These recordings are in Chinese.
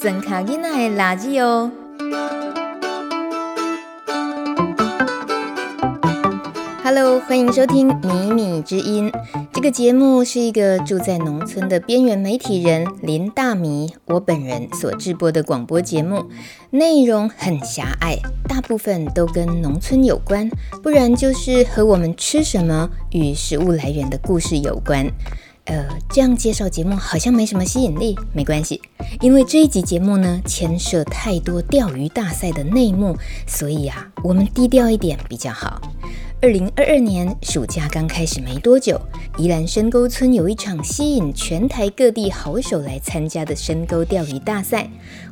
真卡囡仔的垃圾哦。Hello，欢迎收听《米米之音》。这个节目是一个住在农村的边缘媒体人林大米，我本人所制播的广播节目，内容很狭隘，大部分都跟农村有关，不然就是和我们吃什么与食物来源的故事有关。呃，这样介绍节目好像没什么吸引力，没关系，因为这一集节目呢牵涉太多钓鱼大赛的内幕，所以啊，我们低调一点比较好。二零二二年暑假刚开始没多久，宜兰深沟村有一场吸引全台各地好手来参加的深沟钓鱼大赛。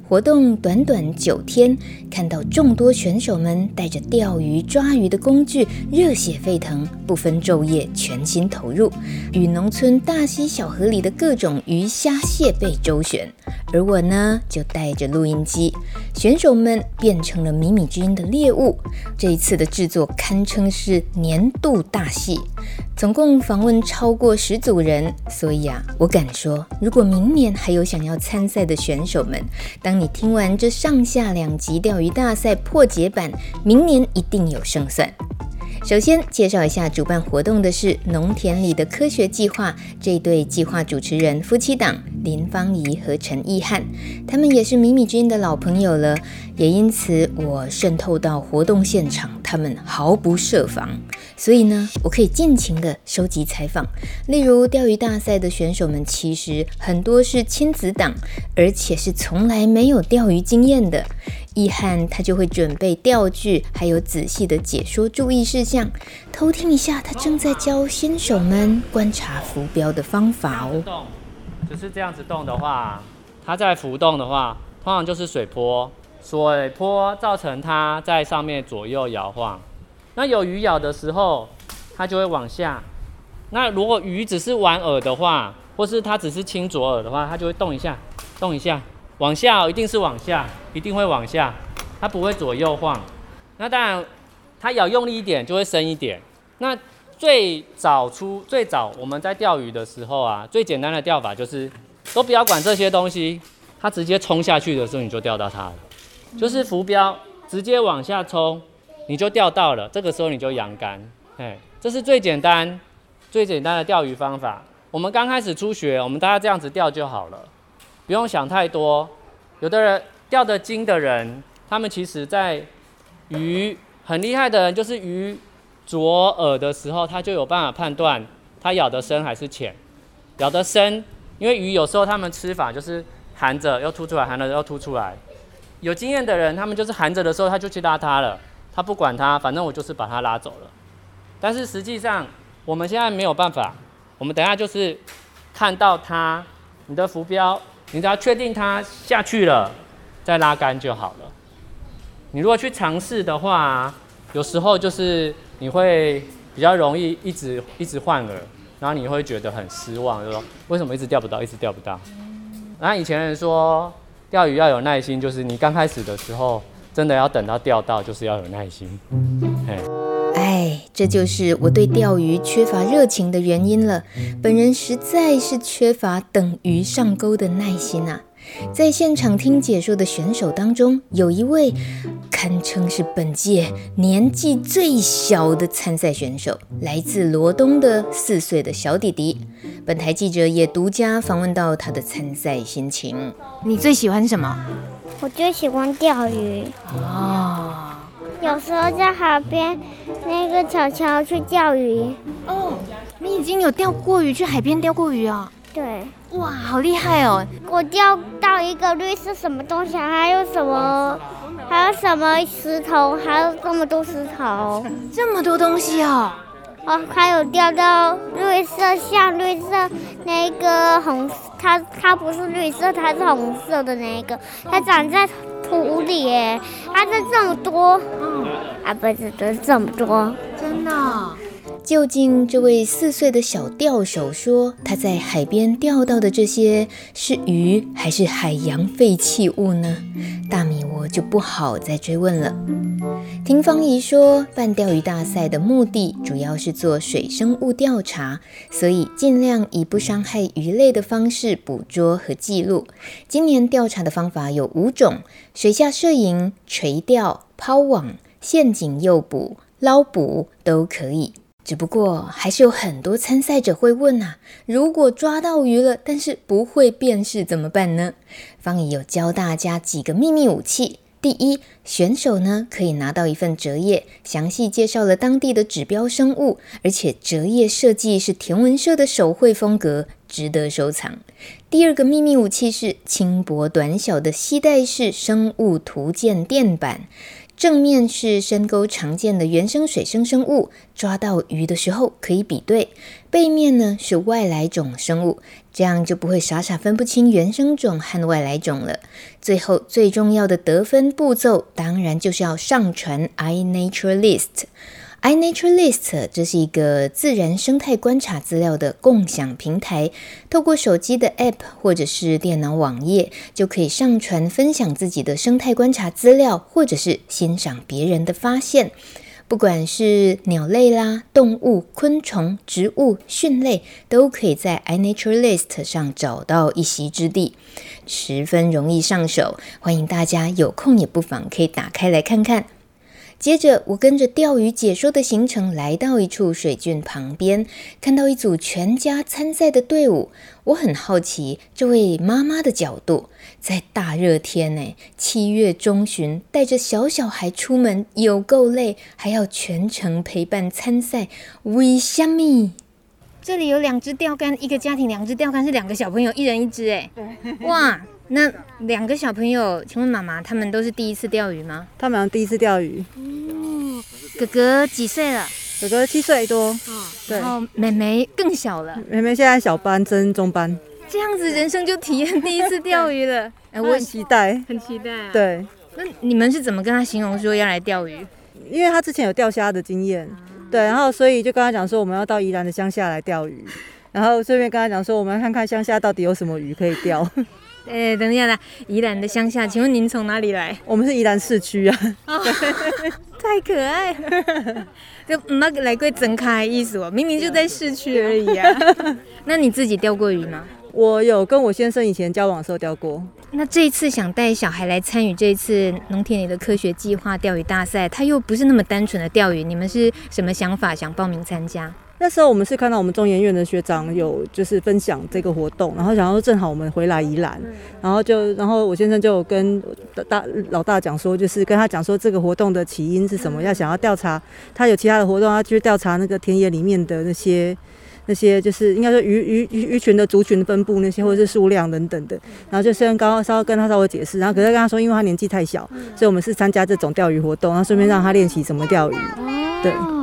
活动短短九天，看到众多选手们带着钓鱼抓鱼的工具，热血沸腾，不分昼夜，全心投入，与农村大溪小河里的各种鱼虾蟹贝周旋。而我呢，就带着录音机，选手们变成了米米之音的猎物。这一次的制作堪称是年度大戏。总共访问超过十组人，所以啊，我敢说，如果明年还有想要参赛的选手们，当你听完这上下两集钓鱼大赛破解版，明年一定有胜算。首先介绍一下主办活动的是农田里的科学计划这对计划主持人夫妻档林芳仪和陈意翰，他们也是米米君的老朋友了，也因此我渗透到活动现场，他们毫不设防，所以呢，我可以尽情的收集采访。例如钓鱼大赛的选手们，其实很多是亲子档，而且是从来没有钓鱼经验的。意翰他就会准备钓具，还有仔细的解说注意事项。偷听一下，他正在教新手们观察浮标的方法哦。动，就是这样子动的话，它在浮动的话，通常就是水波，水波造成它在上面左右摇晃。那有鱼咬的时候，它就会往下。那如果鱼只是玩饵的话，或是它只是亲左耳的话，它就会动一下，动一下。往下哦，一定是往下，一定会往下，它不会左右晃。那当然，它咬用力一点就会深一点。那最早出最早我们在钓鱼的时候啊，最简单的钓法就是都不要管这些东西，它直接冲下去的时候你就钓到它了。就是浮标直接往下冲，你就钓到了。这个时候你就扬竿，哎，这是最简单最简单的钓鱼方法。我们刚开始初学，我们大家这样子钓就好了。不用想太多，有的人钓得精的人，他们其实在鱼很厉害的人，就是鱼左耳的时候，他就有办法判断它咬得深还是浅。咬得深，因为鱼有时候他们吃法就是含着又吐出来，含着又吐出来。有经验的人，他们就是含着的时候，他就去拉它了，他不管他，反正我就是把他拉走了。但是实际上我们现在没有办法，我们等下就是看到他，你的浮标。你只要确定它下去了，再拉杆就好了。你如果去尝试的话，有时候就是你会比较容易一直一直换饵，然后你会觉得很失望，就说为什么一直钓不到，一直钓不到。然后以前人说钓鱼要有耐心，就是你刚开始的时候真的要等到钓到，就是要有耐心。嘿。哎，这就是我对钓鱼缺乏热情的原因了。本人实在是缺乏等鱼上钩的耐心啊！在现场听解说的选手当中，有一位堪称是本届年纪最小的参赛选手，来自罗东的四岁的小弟弟。本台记者也独家访问到他的参赛心情。你最喜欢什么？我最喜欢钓鱼。哦。有时候在海边那个小桥去钓鱼。哦，你已经有钓过鱼，去海边钓过鱼啊？对。哇，好厉害哦！我钓到一个绿色什么东西，还有什么，还有什么石头，还有这么多石头。这么多东西哦。哦，还有掉到绿色，像绿色那个红，它它不是绿色，它是红色的那个，它长在。土里，它是这么多，啊不是，这是这么多，真的。究竟这位四岁的小钓手说他在海边钓到的这些是鱼还是海洋废弃物呢？大米我就不好再追问了。听方姨说，办钓鱼大赛的目的主要是做水生物调查，所以尽量以不伤害鱼类的方式捕捉和记录。今年调查的方法有五种：水下摄影、垂钓、抛网、陷阱诱捕、捞捕都可以。只不过还是有很多参赛者会问啊，如果抓到鱼了，但是不会辨识怎么办呢？方姨有教大家几个秘密武器。第一，选手呢可以拿到一份折页，详细介绍了当地的指标生物，而且折页设计是田文社的手绘风格，值得收藏。第二个秘密武器是轻薄短小的携带式生物图鉴垫板。正面是深沟常见的原生水生生物，抓到鱼的时候可以比对；背面呢是外来种生物，这样就不会傻傻分不清原生种和外来种了。最后最重要的得分步骤，当然就是要上传 iNaturalist。iNaturalist 这是一个自然生态观察资料的共享平台，透过手机的 App 或者是电脑网页，就可以上传分享自己的生态观察资料，或者是欣赏别人的发现。不管是鸟类啦、动物、昆虫、植物、蕈类，都可以在 iNaturalist 上找到一席之地，十分容易上手。欢迎大家有空也不妨可以打开来看看。接着，我跟着钓鱼解说的行程来到一处水圳旁边，看到一组全家参赛的队伍。我很好奇，这位妈妈的角度，在大热天呢，七月中旬带着小小孩出门有够累，还要全程陪伴参赛，为什么？这里有两只钓竿，一个家庭两只钓竿是两个小朋友，一人一只，哎，哇！那两个小朋友，请问妈妈，他们都是第一次钓鱼吗？他们第一次钓鱼。哦，哥哥几岁了？哥哥七岁多。哦，对。然后妹妹更小了。妹妹现在小班升中班。这样子人生就体验第一次钓鱼了。哎，我很期待，很期待啊。对。那你们是怎么跟他形容说要来钓鱼？因为他之前有钓虾的经验，对，然后所以就跟他讲说我们要到宜兰的乡下来钓鱼，然后顺便跟他讲说我们要看看乡下到底有什么鱼可以钓。哎，等一下啦，宜兰的乡下，请问您从哪里来？我们是宜兰市区啊。哦，太可爱了，就那个来过整开意思哦，明明就在市区而已啊。那你自己钓过鱼吗？我有跟我先生以前交往的时候钓过。那这一次想带小孩来参与这一次农田里的科学计划钓鱼大赛，他又不是那么单纯的钓鱼，你们是什么想法？想报名参加？那时候我们是看到我们中研院的学长有就是分享这个活动，然后想说正好我们回来宜兰，然后就然后我先生就跟大老大讲说，就是跟他讲说这个活动的起因是什么，要想要调查他有其他的活动，他去调查那个田野里面的那些那些就是应该说鱼鱼鱼鱼群的族群分布那些或者是数量等等的，然后就先刚刚稍微跟他稍微解释，然后可是跟他说，因为他年纪太小，所以我们是参加这种钓鱼活动，然后顺便让他练习怎么钓鱼，对。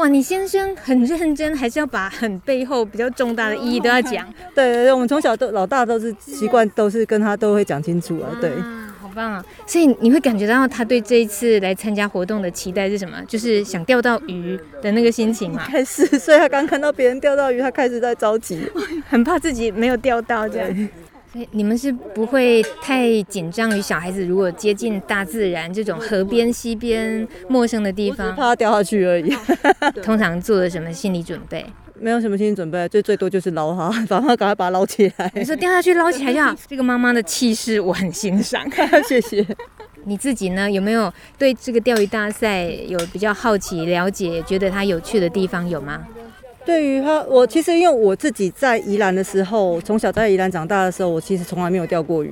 哇，你先生很认真，还是要把很背后比较重大的意义都要讲。对对对，我们从小都老大都是习惯，都是跟他都会讲清楚啊。对，好棒啊！所以你会感觉到他对这一次来参加活动的期待是什么？就是想钓到鱼的那个心情嘛。开始，所以他刚看到别人钓到鱼，他开始在着急，很怕自己没有钓到这样。所以你们是不会太紧张于小孩子如果接近大自然这种河边、溪边陌生的地方，怕他掉下去而已。通常做了什么心理准备？没有什么心理准备，最最多就是捞他，把他赶快把他捞起来。你说掉下去捞起来就好。这个妈妈的气势我很欣赏，谢谢。你自己呢？有没有对这个钓鱼大赛有比较好奇、了解、觉得它有趣的地方有吗？对于他，我其实因为我自己在宜兰的时候，从小在宜兰长大的时候，我其实从来没有钓过鱼，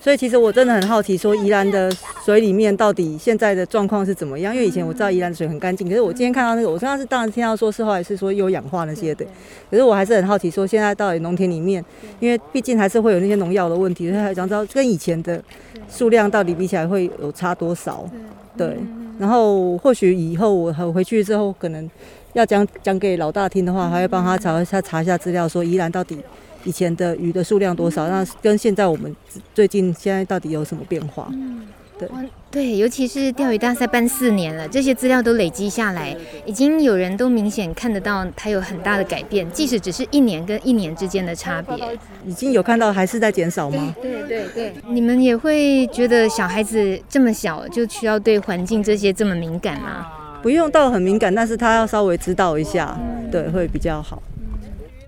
所以其实我真的很好奇，说宜兰的水里面到底现在的状况是怎么样？因为以前我知道宜兰的水很干净，可是我今天看到那个，我刚刚是当然听到说是后来是说有氧化那些的，可是我还是很好奇，说现在到底农田里面，因为毕竟还是会有那些农药的问题，所以还想知道跟以前的数量到底比起来会有差多少？对，然后或许以后我回去之后可能。要讲讲给老大听的话，还要帮他查一下查一下资料，说宜兰到底以前的鱼的数量多少，那跟现在我们最近现在到底有什么变化？对对，尤其是钓鱼大赛办四年了，这些资料都累积下来，已经有人都明显看得到它有很大的改变，即使只是一年跟一年之间的差别，已经有看到还是在减少吗？对对对，对，你们也会觉得小孩子这么小就需要对环境这些这么敏感吗？不用到很敏感，但是他要稍微知道一下，对，会比较好。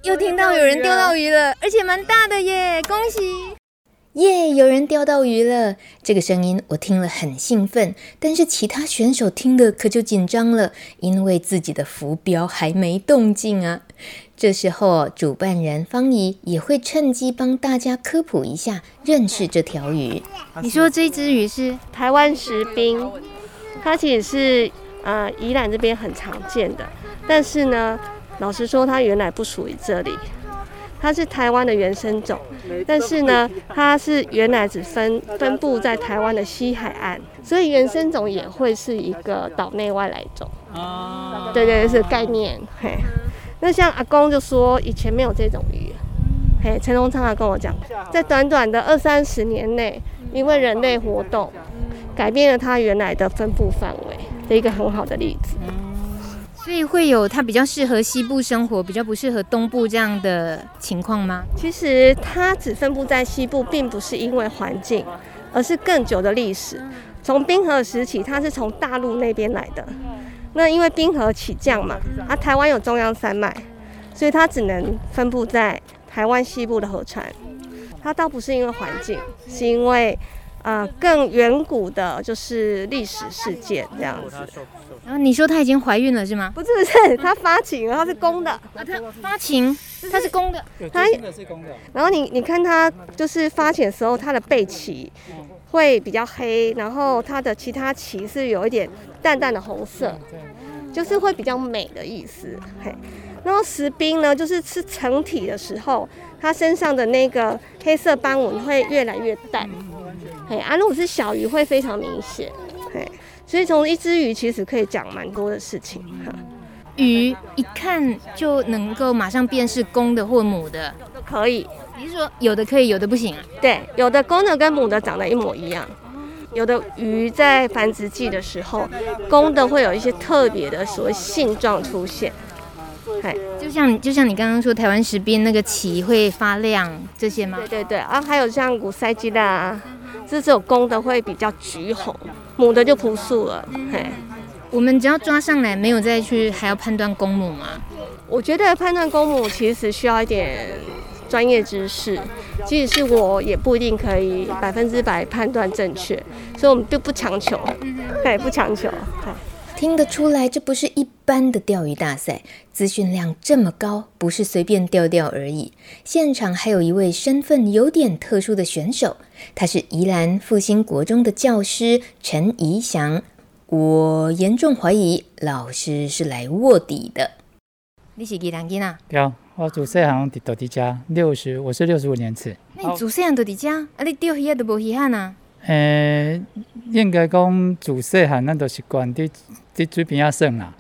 又听到有人钓到鱼了，而且蛮大的耶！恭喜！耶！有人钓到鱼了，这个声音我听了很兴奋，但是其他选手听了可就紧张了，因为自己的浮标还没动静啊。这时候，主办人方怡也会趁机帮大家科普一下，认识这条鱼。你说这只鱼是台湾石冰，它其实是呃宜兰这边很常见的，但是呢。老实说，它原来不属于这里，它是台湾的原生种，但是呢，它是原来只分分布在台湾的西海岸，所以原生种也会是一个岛内外来种。哦，对对，是概念。嘿，那像阿公就说，以前没有这种鱼。嘿，陈荣昌他跟我讲，在短短的二三十年内，因为人类活动，改变了它原来的分布范围的一个很好的例子。所以会有它比较适合西部生活，比较不适合东部这样的情况吗？其实它只分布在西部，并不是因为环境，而是更久的历史。从冰河时期，它是从大陆那边来的。那因为冰河起降嘛，啊，台湾有中央山脉，所以它只能分布在台湾西部的河川。它倒不是因为环境，是因为。啊、呃，更远古的就是历史事件这样子。然后你说她已经怀孕了是吗？不是不是，她发情了，她是公的。啊，她发情，她是公的。她是公的。然后你你看她就是发情的时候，她的背鳍会比较黑，然后她的其他鳍是有一点淡淡的红色，就是会比较美的意思。嘿，然后石冰呢，就是吃成体的时候，它身上的那个黑色斑纹会越来越淡。嘿，啊，如果是小鱼会非常明显，嘿，所以从一只鱼其实可以讲蛮多的事情哈。鱼一看就能够马上辨识公的或母的，可以。你是说有的可以，有的不行啊？对，有的公的跟母的长得一模一样。有的鱼在繁殖季的时候，公的会有一些特别的所谓性状出现。哎，就像就像你刚刚说台湾石滨那个鳍会发亮这些吗？对对对，啊，还有像古塞基啦。这种公的会比较橘红，母的就朴素了。嘿，我们只要抓上来，没有再去还要判断公母吗？我觉得判断公母其实需要一点专业知识，即使是我也不一定可以百分之百判断正确，所以我们就不强求，对，不强求。听得出来，这不是一般的钓鱼大赛，资讯量这么高，不是随便钓钓而已。现场还有一位身份有点特殊的选手，他是宜兰复兴国中的教师陈怡翔。我严重怀疑老师是来卧底的。你是几年级啊？对，我祖细汉就在这，六十，我是六十五年次。那你祖细汉就在这，啊，你钓鱼都无稀罕啊？诶、欸，应该讲自细汉，咱都习惯伫伫水边仔耍啦。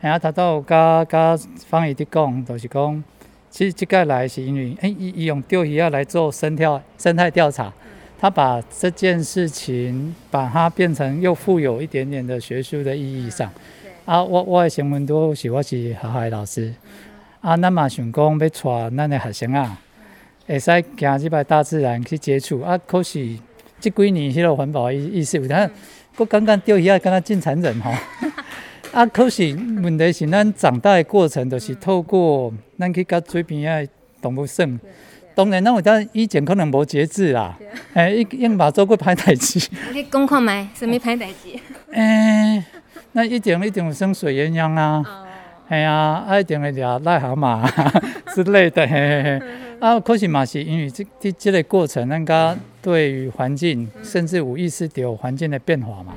然后他都有甲甲方姨伫讲，就是讲，其实这个来是因为，诶、欸，伊伊用钓鱼仔来做生态生态调查，他把这件事情把它变成又富有一点点的学术的意义上。啊，我我的新闻都是我是学校的老师，啊，咱嘛想讲要带咱的学生啊，会使行即摆大自然去接触，啊，可是。这几年迄个环保意意识有点，我刚刚钓鱼啊敢若真残忍吼。啊，可是问题是咱长大的过程，就是透过咱去甲水边仔动物耍。当然，咱有当以前可能无节制啦，哎，一用把做过歹代志。你讲看觅，什物歹代志？诶，那一定一定有生水鸳鸯啊，系啊，啊一定会抓癞蛤蟆 之类的。嘿嘿嘿啊，可是嘛是因为这这这个过程，咱家对于环境，甚至无意识有环境的变化嘛，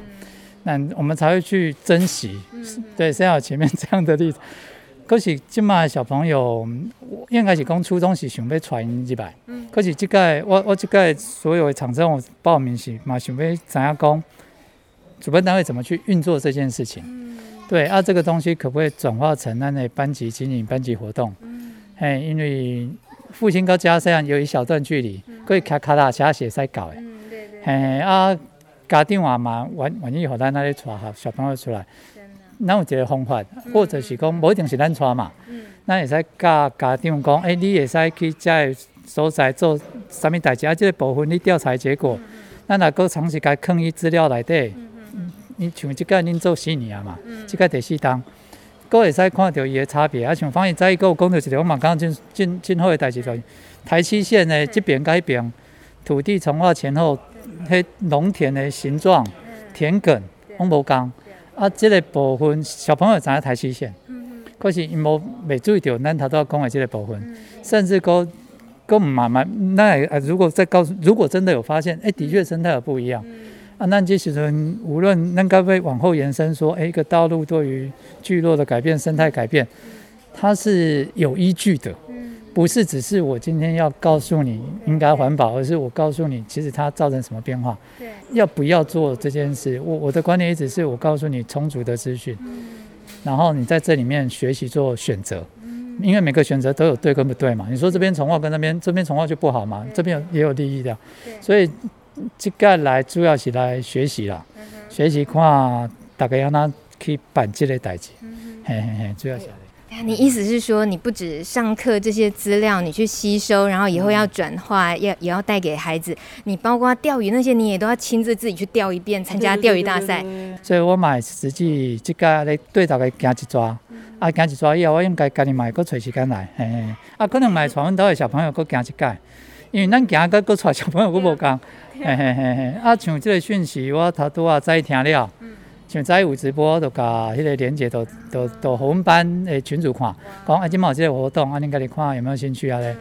那我们才会去珍惜。对，像我前面这样的例子，可是今嘛小朋友，应该是刚初中是想要传一百，可是这个我我这个所有的厂商我报名是嘛想要怎样讲，主办单位怎么去运作这件事情？对，啊，这个东西可不可以转化成那的班级经营、班级活动？哎，因为。复兴到家这样有一小段距离，可以卡卡大车写在搞诶。嗯，对对。嘿啊，家长也嘛愿愿意互咱那里带下小朋友出来，咱有一个方法，或者是讲无一定是咱带嘛，咱会使教家长讲，诶，你会使去遮个所在做啥物代志，啊，即个部分你调查结果，咱若阁长时间囥伊资料内底，你像即个恁做四年啊嘛，即个第四档，阁会使看到伊个差别，啊，像反正早伊阁有讲到一个，我嘛感觉真真真好个代志，就台七线的这边甲迄边土地重划前后。迄农田的形状、田埂拢无共，啊，即个部分小朋友知影台七线，可是伊无未注意到咱头拄仔讲诶即个部分，甚至讲讲毋慢慢，那啊，如果再告诉，如果真的有发现，诶、欸，的确生态有不一样，啊，那这时阵无论咱该不会往后延伸说，诶、欸，一个道路对于聚落的改变、生态改变，它是有依据的。不是只是我今天要告诉你应该环保，而是我告诉你其实它造成什么变化。对，要不要做这件事？我我的观点一直是我告诉你充足的资讯，然后你在这里面学习做选择，因为每个选择都有对跟不对嘛。你说这边重化跟那边这边重化就不好嘛？这边也有利益的，所以这个来主要是来学习啦，学习看大家要哪去办即个代志，嘿嘿嘿，主要是。你意思是说，你不止上课这些资料，你去吸收，然后以后要转化，要也要带给孩子。你包括钓鱼那些，你也都要亲自自己去钓一遍，参加钓鱼大赛。所以我买实际即个咧对大家行一抓，啊，行一抓以后，我应该家己买个找时间来，嘿嘿。啊，可能买传闻岛的小朋友个行一届，因为咱行个个带小朋友个无共，嘿嘿嘿嘿。啊，像即个讯息，我头拄啊早听了。像早有直播，就甲迄个连接，都都都互阮班诶群主看，讲啊，即嘛有即个活动，啊，恁家己看有没有兴趣啊咧？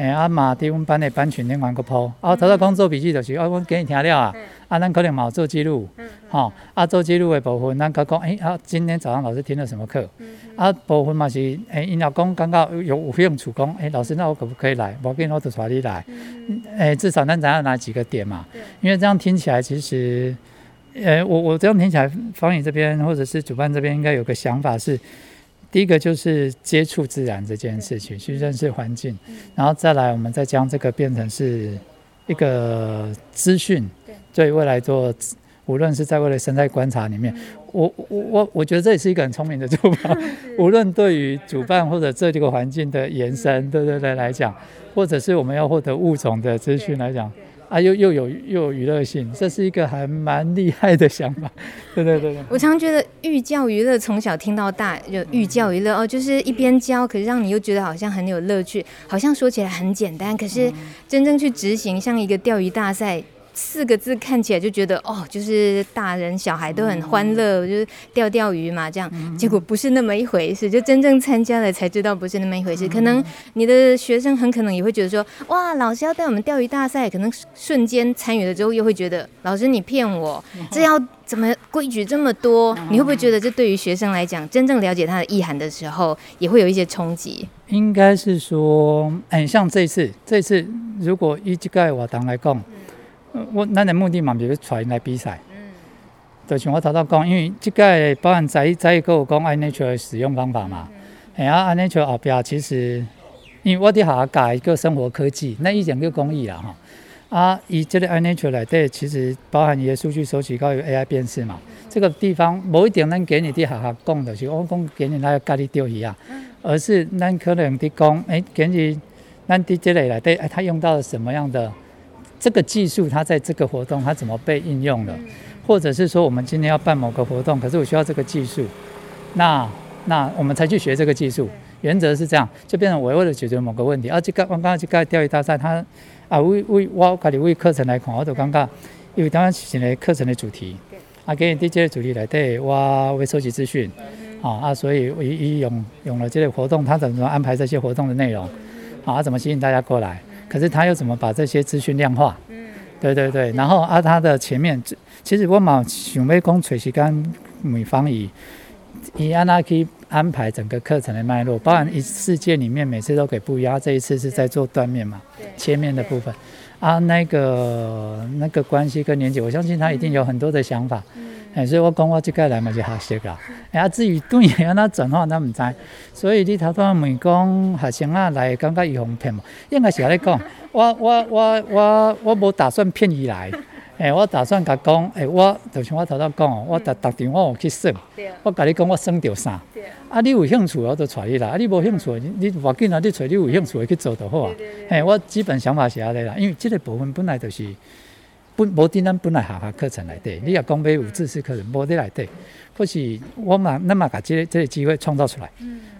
诶，啊嘛伫阮班的班群顶玩个 po，啊，头头讲做笔记就是，啊，阮给你听了啊，啊，咱可能嘛有做记录，吼，啊，做记录诶部分，咱甲讲，诶，啊，今天早上老师听了什么课？啊，部分嘛是，诶，因老公感觉有有兴趣，讲，诶，老师，那我可不可以来？无紧，我就带你来，诶，至少咱知影哪几个点嘛？因为这样听起来其实。诶，我我这样听起来，方宇这边或者是主办这边应该有个想法是，第一个就是接触自然这件事情，去认识环境，然后再来我们再将这个变成是一个资讯，对。未来做，无论是在未来生态观察里面，我我我我觉得这也是一个很聪明的做法，无论对于主办或者这个环境的延伸，对对对来讲，或者是我们要获得物种的资讯来讲。啊，又又有又有娱乐性，这是一个还蛮厉害的想法。对对对对，我常觉得寓教于乐，从小听到大，就寓教于乐哦，就是一边教，可是让你又觉得好像很有乐趣，好像说起来很简单，可是真正去执行，像一个钓鱼大赛。四个字看起来就觉得哦，就是大人小孩都很欢乐，就是钓钓鱼嘛，这样。结果不是那么一回事，就真正参加了才知道不是那么一回事。可能你的学生很可能也会觉得说，哇，老师要带我们钓鱼大赛，可能瞬间参与了之后又会觉得，老师你骗我，这要怎么规矩这么多？你会不会觉得这对于学生来讲，真正了解它的意涵的时候，也会有一些冲击？应该是说，很，像这次，这次如果以这个活动来讲。我咱的目的嘛，就是带因来比赛。嗯。就像我头头讲，因为即个包含在在一个有讲 iNature 的使用方法嘛。哎呀，iNature 后边其实，因为我伫下教一个生活科技，那以前叫公益啦哈。啊，伊即个 iNature 内底其实包含伊的数据收集，高有 AI 辨识嘛。这个地方某一点咱给你伫下下讲的是，我讲给你来教你钓鱼啊，而是咱可能伫讲，哎，给你咱伫即个内底，哎，他用到了什么样的？这个技术它在这个活动它怎么被应用了，或者是说我们今天要办某个活动，可是我需要这个技术，那那我们才去学这个技术。原则是这样，就变成我为了解决某个问题。而这个我刚刚这个钓鱼大赛，它啊为为我家己为课程来看，我就感觉因为当然是个课程的主题，啊给你这个主题来对，我会收集资讯，啊啊，所以我一用用了这类活动，他怎么安排这些活动的内容，啊怎么吸引大家过来。可是他又怎么把这些资讯量化？嗯，对对对。然后啊，他的前面，其实我嘛想要讲找时间美方以以安那去安排整个课程的脉络，包含一世界里面每次都给不一样。这一次是在做断面嘛，切面的部分啊，那个那个关系跟连接，我相信他一定有很多的想法。哎，所以我讲我即个来嘛就学习啦。哎，至于对安怎转化，咱毋知。所以你头拄仔问讲学生啊来感觉伊互骗无，应该是安尼讲。我我我我我无打算骗伊来。诶，我打算甲讲，诶，我就像我头头讲，我逐逐场我有去算，我甲你讲我算着啥，啊，你有兴趣我就带你来，啊，你无兴趣，你你无紧啊，你找你有兴趣的去做就好啊。诶，我基本想法是安尼啦，因为即个部分本来就是不无伫咱本来学校课程内底，你若讲要有知识课程无伫内底，可是我嘛，咱嘛甲这个这个机会创造出来，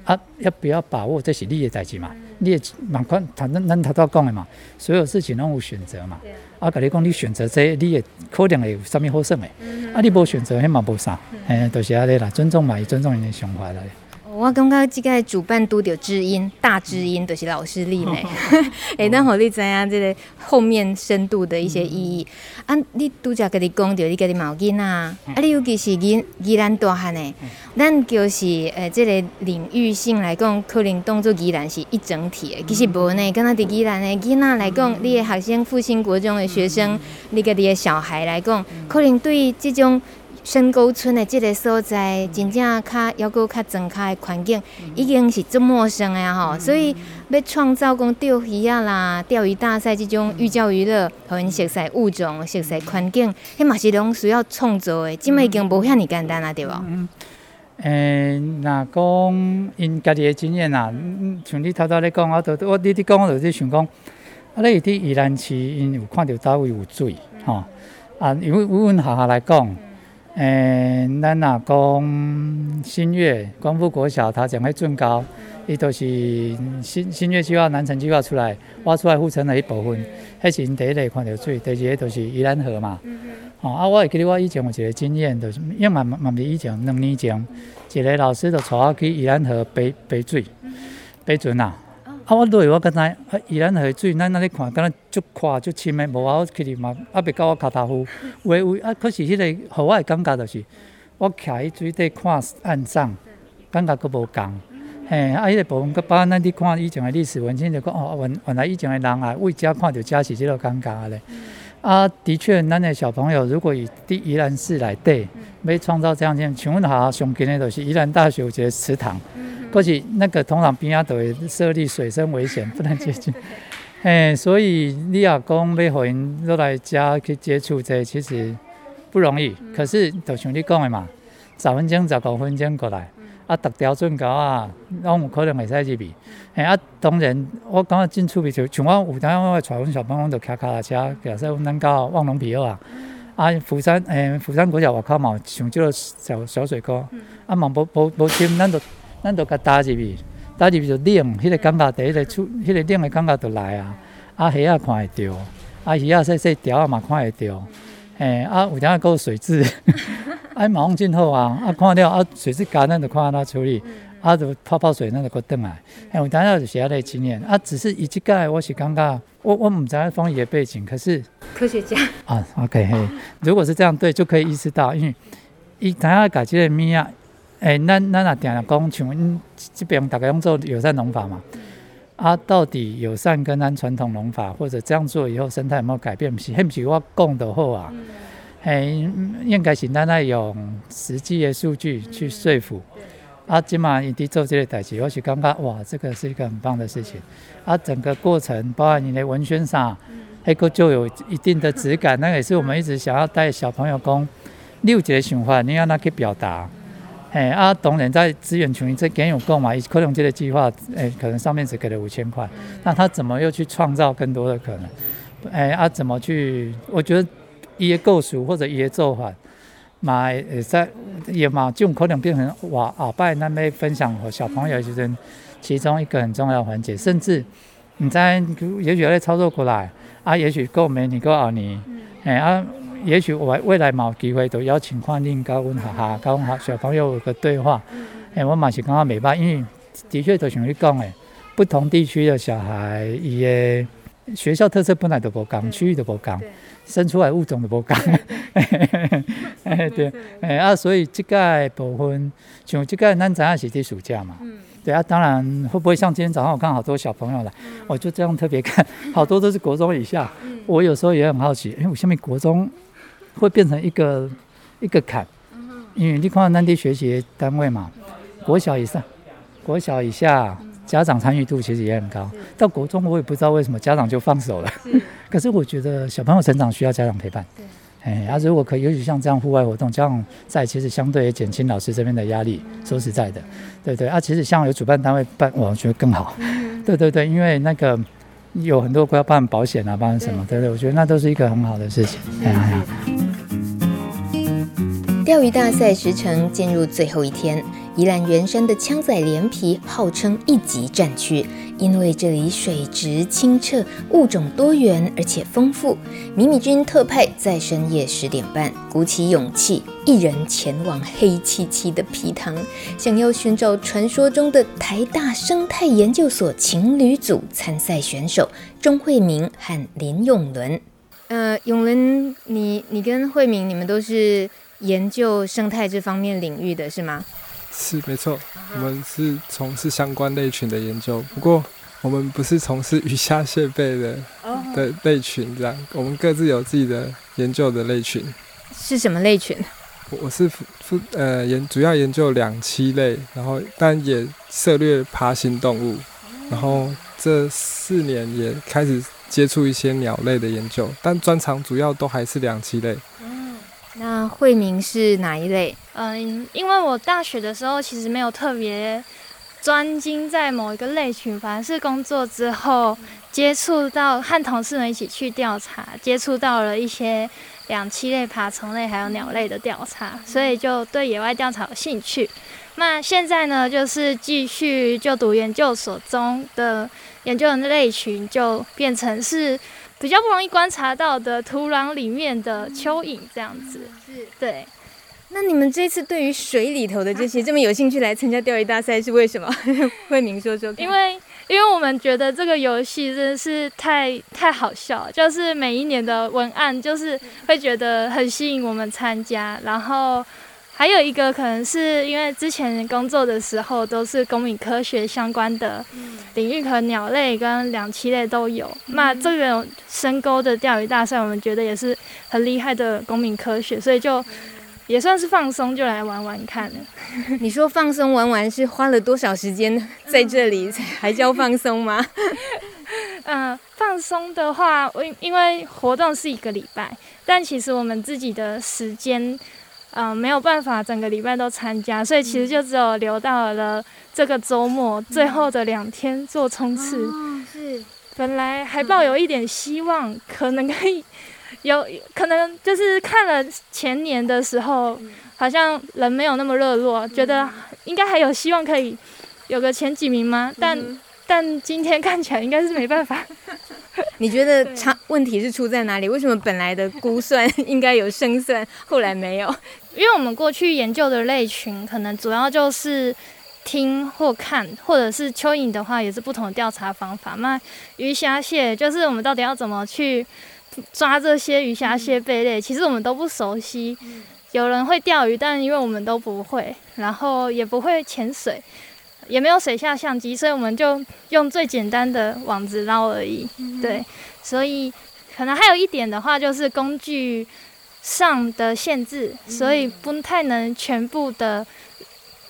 啊，要不要把握？这是你的代志嘛，你的蛮宽，反正咱头头讲的嘛，所有事情拢有选择嘛。啊，甲你讲，你选择这个，你也可能会有啥物好耍的。啊，你无选择，迄嘛无啥，诶，都、就是安尼啦，尊重嘛，以尊重人的想法来。我感觉这个主办拄着知音，大知音就是老师力呢。哎，那好，你知影这个后面深度的一些意义。啊，你拄则跟你讲到，你家己嘛有囡仔，啊，你尤其是宜宜兰大汉的，咱就是诶，这个领域性来讲，可能当作宜兰是一整体的。其实无呢，敢若伫宜兰的囡仔来讲，你的学生复兴国中的学生，你家己的小孩来讲，可能对即种。深沟村的即个所在，真正较犹阁较增开的环境，已经是这么陌生的吼，所以要创造讲钓鱼啊啦、钓鱼大赛即种寓教于乐，互因熟悉物种、熟悉环境，迄嘛是拢需要创造的，即嘛已经无遐尔简单啊，对无？嗯，诶，若讲因家己的经验啊，像你头头咧讲，我都我你你讲，我就想讲，啊，你伫宜兰市因有看到倒位有水，吼，啊，因为阮学校来讲。诶，咱若讲新月光复国小，它将会准高，伊都是新新月计划、南城计划出来挖出来护城的一部分，迄是因第一个看到水，第二个就是宜兰河嘛。哦，啊，我会记得我以前有一个经验，就是因为嘛嘛是以前两年前，一个老师就带我去宜兰河背背水，背船呐。啊，我落去我刚才啊，宜兰河水，咱那里看，敢若足宽足深的，无啊，我去哩嘛，啊，别到我脚头夫，有诶有啊，可是迄个，互我诶感觉就是，我徛伊水底看岸上，感觉佫无共，嘿，啊，迄个部分佫把咱伫看以前的历史文献，就讲哦，原原来以前的人啊，为遮看着遮是即个感觉咧。啊，的确，咱的小朋友如果以第宜兰市来对，没创造这样件，请问下上近诶着是宜兰大学有一个池塘。过去那个通常边啊都会设立水深危险，不能接近。哎，所以你要讲要互因都来家去接触这，其实不容易。可是就像你讲的嘛，十分钟、十五分钟过来，啊，逐条准高啊，拢有可能会使入去。哎啊，当然我感觉真趣味就像我有当我带阮小朋友就骑脚踏车，假设阮到望龙皮啊，啊，釜山诶，釜山国小外口嘛，像这个小小水沟，啊，嘛无无无深，咱就。咱就甲打入去，打入去就冷，迄个感觉第一个出，迄个冷的感觉就来啊。啊，虾仔看会着，啊，鱼仔细细条啊嘛看会着，嘿，啊，有当个水质，啊，马上真好啊，啊，看了啊，水质干咱就看它处理，啊，就泡泡水那个转来，嘿，有当个是虾类经验，啊，只是伊即个我是感觉，我我毋知影方伊的背景，可是科学家啊，OK，嘿，如果是这样对，就可以意识到，因为伊当下改即个物啊。诶，咱咱若定定讲，像阮这边大家用做友善农法嘛，啊，到底友善跟咱传统农法，或者这样做以后生态有没有改变？不是，不是我讲的好啊，诶，应该是咱要用实际的数据去说服。啊，今嘛伊伫做这个代志，我是感觉哇，这个是一个很棒的事情。啊，整个过程，包括你的文宣上，还个就有一定的质感。那也是我们一直想要带小朋友讲，你有一个想法，你要哪去表达？哎啊，当然在资源群这给有购买，可能这个计划，哎，可能上面只给了五千块，那他怎么又去创造更多的可能？哎啊，怎么去？我觉得一些构想或者一些做法，买在也嘛，种可能变成哇啊，拜那边分享和小朋友就是其中一个很重要的环节，甚至你在也许要操作过来啊，也许够没你够奥尼，哎啊。也许我未来某机会都邀请宽定高温哈哈高温哈小朋友有个对话，哎，我嘛是感觉没办法，因为的确都像你讲诶，不同地区的小孩，伊个学校特色本来都不同，区域都不同，生出来物种都不同，哎 对，哎啊，所以这个部分像这个咱知影是在暑假嘛，对啊，当然会不会像今天早上我看好多小朋友来，我就这样特别看，好多都是国中以下，我有时候也很好奇，哎，我下面国中。会变成一个一个坎，因为你看咱的学习单位嘛，国小以上、国小以下，家长参与度其实也很高。到国中我也不知道为什么家长就放手了，可是我觉得小朋友成长需要家长陪伴。哎，啊，如果可以，尤其像这样户外活动，这样在其实相对也减轻老师这边的压力。说实在的，对对啊，其实像有主办单位办，我觉得更好。对对对，因为那个有很多要办保险啊，办什么，对不对，我觉得那都是一个很好的事情。哎呀，钓鱼大赛时程进入最后一天。宜兰圆山的枪仔连皮号称一级战区，因为这里水质清澈、物种多元而且丰富。米米君特派在深夜十点半，鼓起勇气，一人前往黑漆漆的埤塘，想要寻找传说中的台大生态研究所情侣组参赛选手钟慧明和林永伦。呃，永伦，你你跟慧明，你们都是研究生态这方面领域的是吗？是没错，我们是从事相关类群的研究，不过我们不是从事鱼虾蟹贝的的类群这样，我们各自有自己的研究的类群。是什么类群？我我是负呃研主要研究两栖类，然后但也涉猎爬行动物，然后这四年也开始接触一些鸟类的研究，但专长主要都还是两栖类。那慧明是哪一类？嗯，因为我大学的时候其实没有特别专精在某一个类群，反而是工作之后接触到和同事们一起去调查，接触到了一些两栖类、爬虫类还有鸟类的调查，所以就对野外调查有兴趣。那现在呢，就是继续就读研究所中的研究人的类群，就变成是。比较不容易观察到的土壤里面的蚯蚓这样子，是对。那你们这次对于水里头的这些这么有兴趣来参加钓鱼大赛是为什么？慧明说说。因为因为我们觉得这个游戏真的是太太好笑，就是每一年的文案就是会觉得很吸引我们参加，然后。还有一个可能是因为之前工作的时候都是公民科学相关的领域，可能鸟类跟两栖类都有。那这个深沟的钓鱼大赛，我们觉得也是很厉害的公民科学，所以就也算是放松，就来玩玩看了。你说放松玩玩是花了多少时间在这里才还叫放松吗？嗯，放松的话，因因为活动是一个礼拜，但其实我们自己的时间。嗯，没有办法整个礼拜都参加，所以其实就只有留到了这个周末最后的两天做冲刺。本来还抱有一点希望，可能可以有，可能就是看了前年的时候，好像人没有那么热络，觉得应该还有希望可以有个前几名吗？但但今天看起来应该是没办法。你觉得差问题是出在哪里？为什么本来的估算 应该有胜算，后来没有？因为我们过去研究的类群，可能主要就是听或看，或者是蚯蚓的话，也是不同的调查方法。那鱼虾蟹，就是我们到底要怎么去抓这些鱼虾蟹贝类？其实我们都不熟悉。有人会钓鱼，但因为我们都不会，然后也不会潜水。也没有水下相机，所以我们就用最简单的网子捞而已。对，所以可能还有一点的话，就是工具上的限制，所以不太能全部的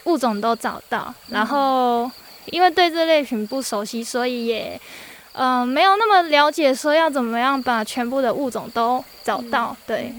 物种都找到。然后因为对这类群不熟悉，所以也嗯、呃、没有那么了解，说要怎么样把全部的物种都找到。对，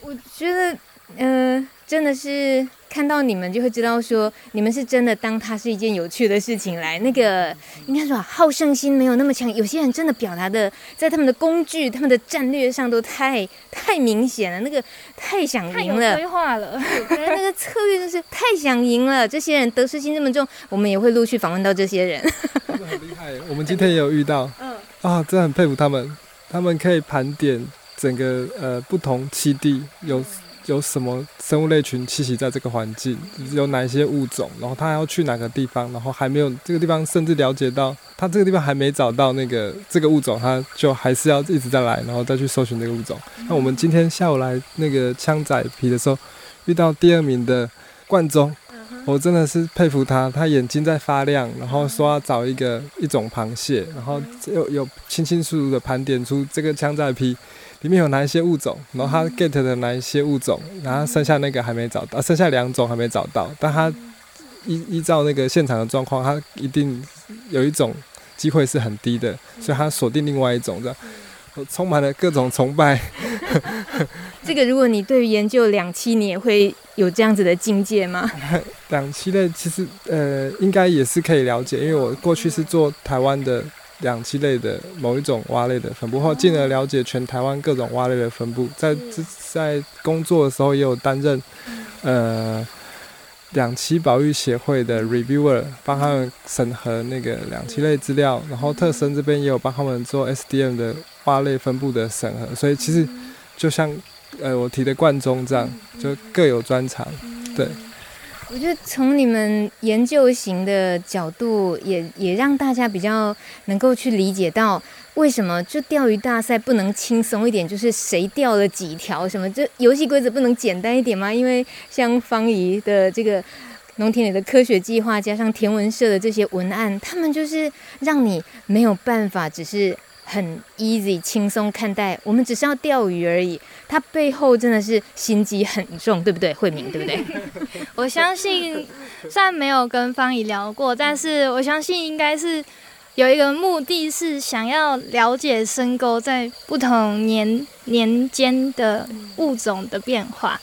我觉得嗯、呃，真的是。看到你们就会知道，说你们是真的当它是一件有趣的事情来。那个应该说好胜心没有那么强，有些人真的表达的在他们的工具、他们的战略上都太太明显了，那个太想赢了，太有规划了，那个策略就是太想赢了。这些人得失心这么重，我们也会陆续访问到这些人。他 们很厉害，我们今天也有遇到，嗯啊，真的很佩服他们，他们可以盘点整个呃不同七地有。有什么生物类群栖息在这个环境？有哪些物种？然后他还要去哪个地方？然后还没有这个地方，甚至了解到他这个地方还没找到那个这个物种，他就还是要一直在来，然后再去搜寻这个物种。那我们今天下午来那个枪仔皮的时候，遇到第二名的冠中，我真的是佩服他，他眼睛在发亮，然后说要找一个一种螃蟹，然后又有清清楚楚的盘点出这个枪仔埤。里面有哪一些物种，然后他 get 的哪一些物种，然后剩下那个还没找到，剩下两种还没找到，但他依依照那个现场的状况，他一定有一种机会是很低的，所以他锁定另外一种这样，我充满了各种崇拜。这个，如果你对于研究两栖，你也会有这样子的境界吗？两栖类其实呃，应该也是可以了解，因为我过去是做台湾的两栖类的某一种蛙类的分布，后进而了解全台湾各种蛙类的分布。在在工作的时候，也有担任呃两栖保育协会的 reviewer，帮他们审核那个两栖类资料，然后特生这边也有帮他们做 SDM 的蛙类分布的审核，所以其实就像。呃，我提的冠中这样，就各有专长，对。我觉得从你们研究型的角度也，也让大家比较能够去理解到，为什么就钓鱼大赛不能轻松一点，就是谁钓了几条什么，这游戏规则不能简单一点吗？因为像方怡的这个农田里的科学计划，加上天文社的这些文案，他们就是让你没有办法，只是。很 easy 轻松看待，我们只是要钓鱼而已。它背后真的是心机很重，对不对？慧敏，对不对？我相信，虽然没有跟方怡聊过，但是我相信应该是。有一个目的是想要了解深沟在不同年年间的物种的变化，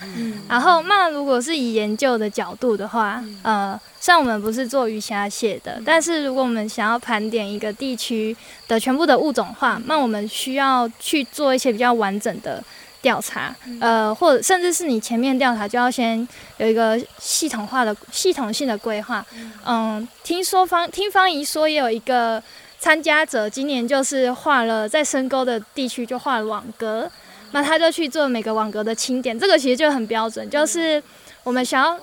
然后那如果是以研究的角度的话，呃，像我们不是做鱼虾蟹的，但是如果我们想要盘点一个地区的全部的物种化，那我们需要去做一些比较完整的。调查，呃，或者甚至是你前面调查就要先有一个系统化的、系统性的规划。嗯，听说方听方怡说也有一个参加者，今年就是画了在深沟的地区就画了网格，那他就去做每个网格的清点，这个其实就很标准，就是我们想要，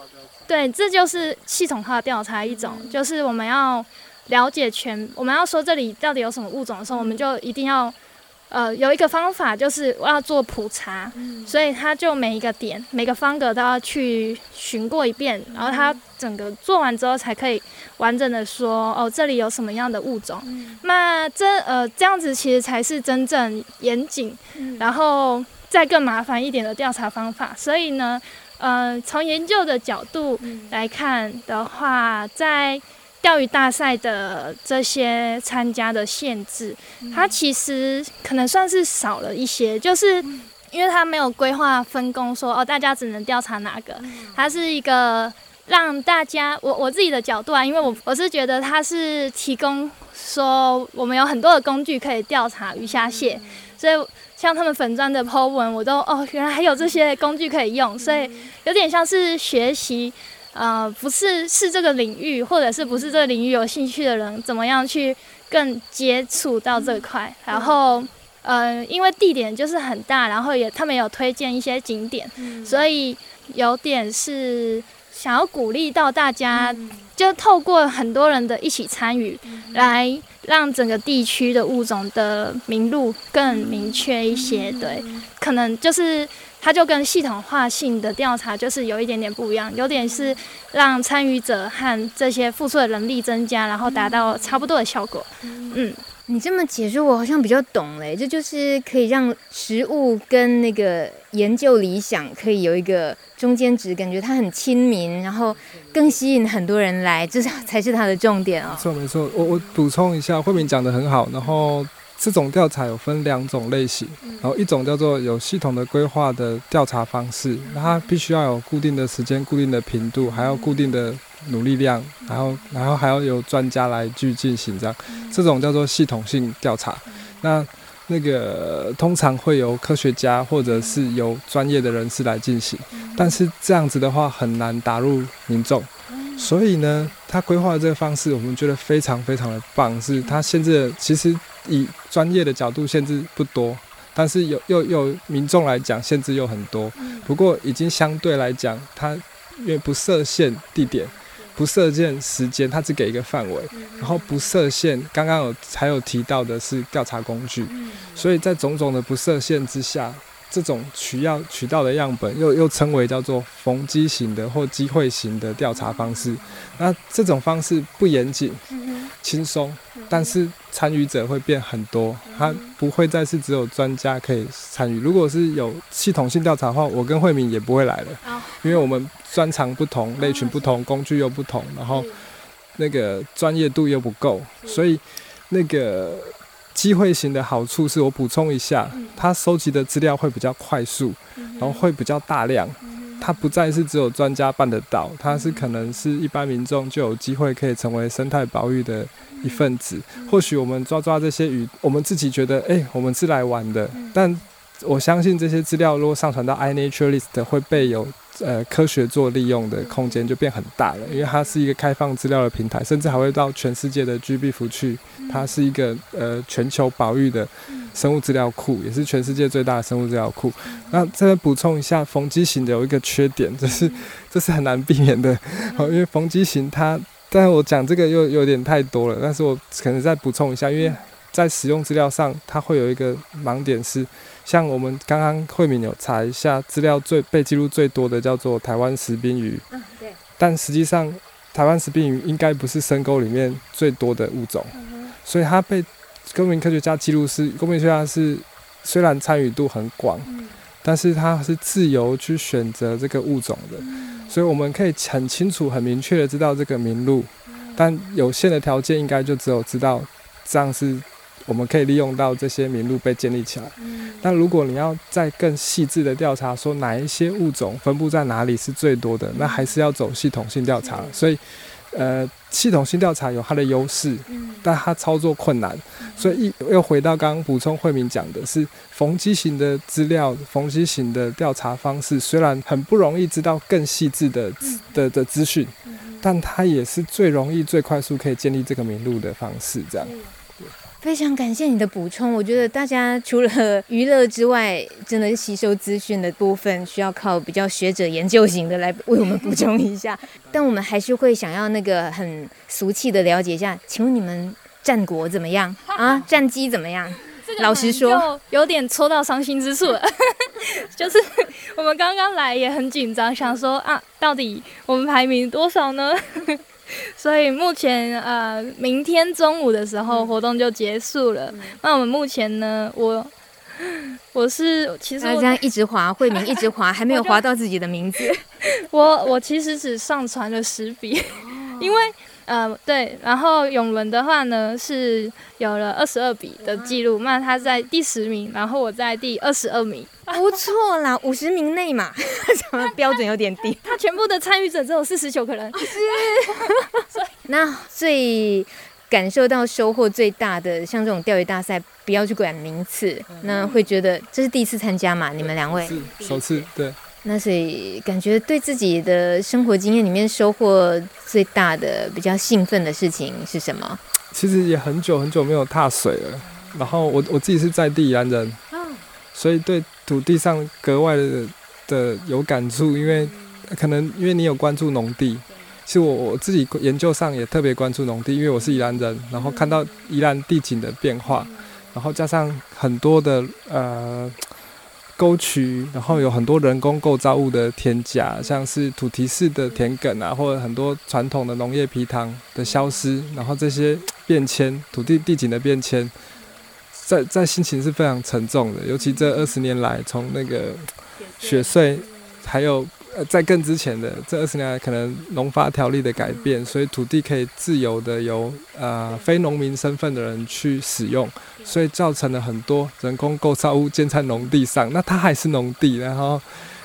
对，这就是系统化调查一种，就是我们要了解全，我们要说这里到底有什么物种的时候，我们就一定要。呃，有一个方法就是我要做普查，嗯、所以他就每一个点、每个方格都要去巡过一遍，然后他整个做完之后才可以完整的说哦，这里有什么样的物种。嗯、那这呃这样子其实才是真正严谨，嗯、然后再更麻烦一点的调查方法。所以呢，呃，从研究的角度来看的话，在钓鱼大赛的这些参加的限制，它其实可能算是少了一些，就是因为它没有规划分工说，说哦，大家只能调查哪个，它是一个让大家，我我自己的角度啊，因为我我是觉得它是提供说我们有很多的工具可以调查鱼虾蟹，所以像他们粉砖的 po 文，我都哦，原来还有这些工具可以用，所以有点像是学习。呃，不是是这个领域，或者是不是这个领域有兴趣的人，怎么样去更接触到这块？然后，呃，因为地点就是很大，然后也他们有推荐一些景点，所以有点是想要鼓励到大家，就透过很多人的一起参与，来让整个地区的物种的名录更明确一些。对，可能就是。它就跟系统化性的调查就是有一点点不一样，有点是让参与者和这些付出的人力增加，然后达到差不多的效果。嗯，你这么解释，我好像比较懂嘞。这就是可以让食物跟那个研究理想可以有一个中间值，感觉它很亲民，然后更吸引很多人来，这 才是它的重点啊、没错没错，我我补充一下，慧敏讲的很好，然后。这种调查有分两种类型，然后一种叫做有系统的规划的调查方式，那它必须要有固定的时间、固定的频度，还要固定的努力量，然后然后还要有专家来去进行这样，这种叫做系统性调查。那那个通常会由科学家或者是由专业的人士来进行，但是这样子的话很难打入民众，所以呢，他规划的这个方式我们觉得非常非常的棒，是他现在其实。以专业的角度限制不多，但是有又有民众来讲限制又很多。不过已经相对来讲，它因为不设限地点，不设限时间，它只给一个范围，然后不设限。刚刚有才有提到的是调查工具，所以在种种的不设限之下，这种取样取到的样本又又称为叫做逢机型的或机会型的调查方式。那这种方式不严谨，轻松。但是参与者会变很多，他不会再是只有专家可以参与。如果是有系统性调查的话，我跟慧敏也不会来了，因为我们专长不同，类群不同，工具又不同，然后那个专业度又不够，所以那个机会型的好处是我补充一下，它收集的资料会比较快速，然后会比较大量。它不再是只有专家办得到，它是可能是一般民众就有机会可以成为生态保育的一份子。或许我们抓抓这些鱼，我们自己觉得，诶，我们是来玩的，但我相信这些资料如果上传到 iNaturalist 会被有。呃，科学做利用的空间就变很大了，因为它是一个开放资料的平台，甚至还会到全世界的 GBIF 去。它是一个呃全球保育的生物资料库，也是全世界最大的生物资料库。那这边补充一下，逢基型的有一个缺点，就是这是很难避免的，好，因为逢基型它，但是我讲这个又有点太多了，但是我可能再补充一下，因为在使用资料上，它会有一个盲点是。像我们刚刚慧敏有查一下资料，最被记录最多的叫做台湾石滨鱼。嗯，对。但实际上，台湾石滨鱼应该不是深沟里面最多的物种，所以它被公民科学家记录是公民科学家是虽然参与度很广，但是它是自由去选择这个物种的，所以我们可以很清楚、很明确的知道这个名录，但有限的条件应该就只有知道这样是。我们可以利用到这些名录被建立起来。但如果你要再更细致的调查，说哪一些物种分布在哪里是最多的，那还是要走系统性调查。所以，呃，系统性调查有它的优势，但它操作困难。所以一又回到刚刚补充慧敏讲的是，逢机型的资料，逢机型的调查方式，虽然很不容易知道更细致的的的资讯，但它也是最容易、最快速可以建立这个名录的方式。这样。非常感谢你的补充，我觉得大家除了娱乐之外，真的吸收资讯的部分需要靠比较学者研究型的来为我们补充一下。但我们还是会想要那个很俗气的了解一下，请问你们战国怎么样啊？战绩怎么样？老实说，有点戳到伤心之处了。就是我们刚刚来也很紧张，想说啊，到底我们排名多少呢？所以目前呃，明天中午的时候活动就结束了。嗯、那我们目前呢，我我是其实我这样一直滑，慧敏一直滑，还没有滑到自己的名字。我我其实只上传了十笔，因为。呃，对，然后永伦的话呢是有了二十二笔的记录，那他在第十名，然后我在第二十二名，不错啦，五十名内嘛，什么标准有点低。他全部的参与者只有四十九个人，是。那最感受到收获最大的，像这种钓鱼大赛，不要去管名次，那会觉得这是第一次参加嘛？你们两位是首次，对。那所以感觉对自己的生活经验里面收获最大的、比较兴奋的事情是什么？其实也很久很久没有踏水了。然后我我自己是在地宜兰人，所以对土地上格外的的有感触。因为可能因为你有关注农地，其实我我自己研究上也特别关注农地，因为我是宜兰人，然后看到宜兰地景的变化，然后加上很多的呃。沟渠，然后有很多人工构造物的添加，像是土提式的田埂啊，或者很多传统的农业皮塘的消失，然后这些变迁，土地地景的变迁，在在心情是非常沉重的，尤其这二十年来，从那个雪穗，还有。呃，在更之前的这二十年来，可能农发条例的改变，所以土地可以自由的由呃非农民身份的人去使用，所以造成了很多人工构造物建在农地上，那它还是农地，然后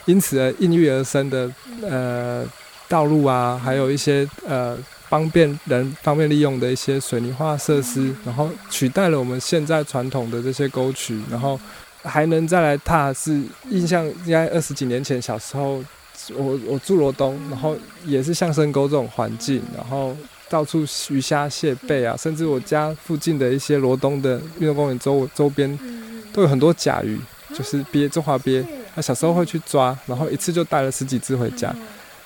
因此而应运而生的呃道路啊，还有一些呃方便人方便利用的一些水泥化设施，然后取代了我们现在传统的这些沟渠，然后还能再来踏，是印象应该二十几年前小时候。我我住罗东，然后也是像深沟这种环境，然后到处鱼虾蟹贝啊，甚至我家附近的一些罗东的运动公园周周边都有很多甲鱼，就是鳖中华鳖，那小时候会去抓，然后一次就带了十几只回家。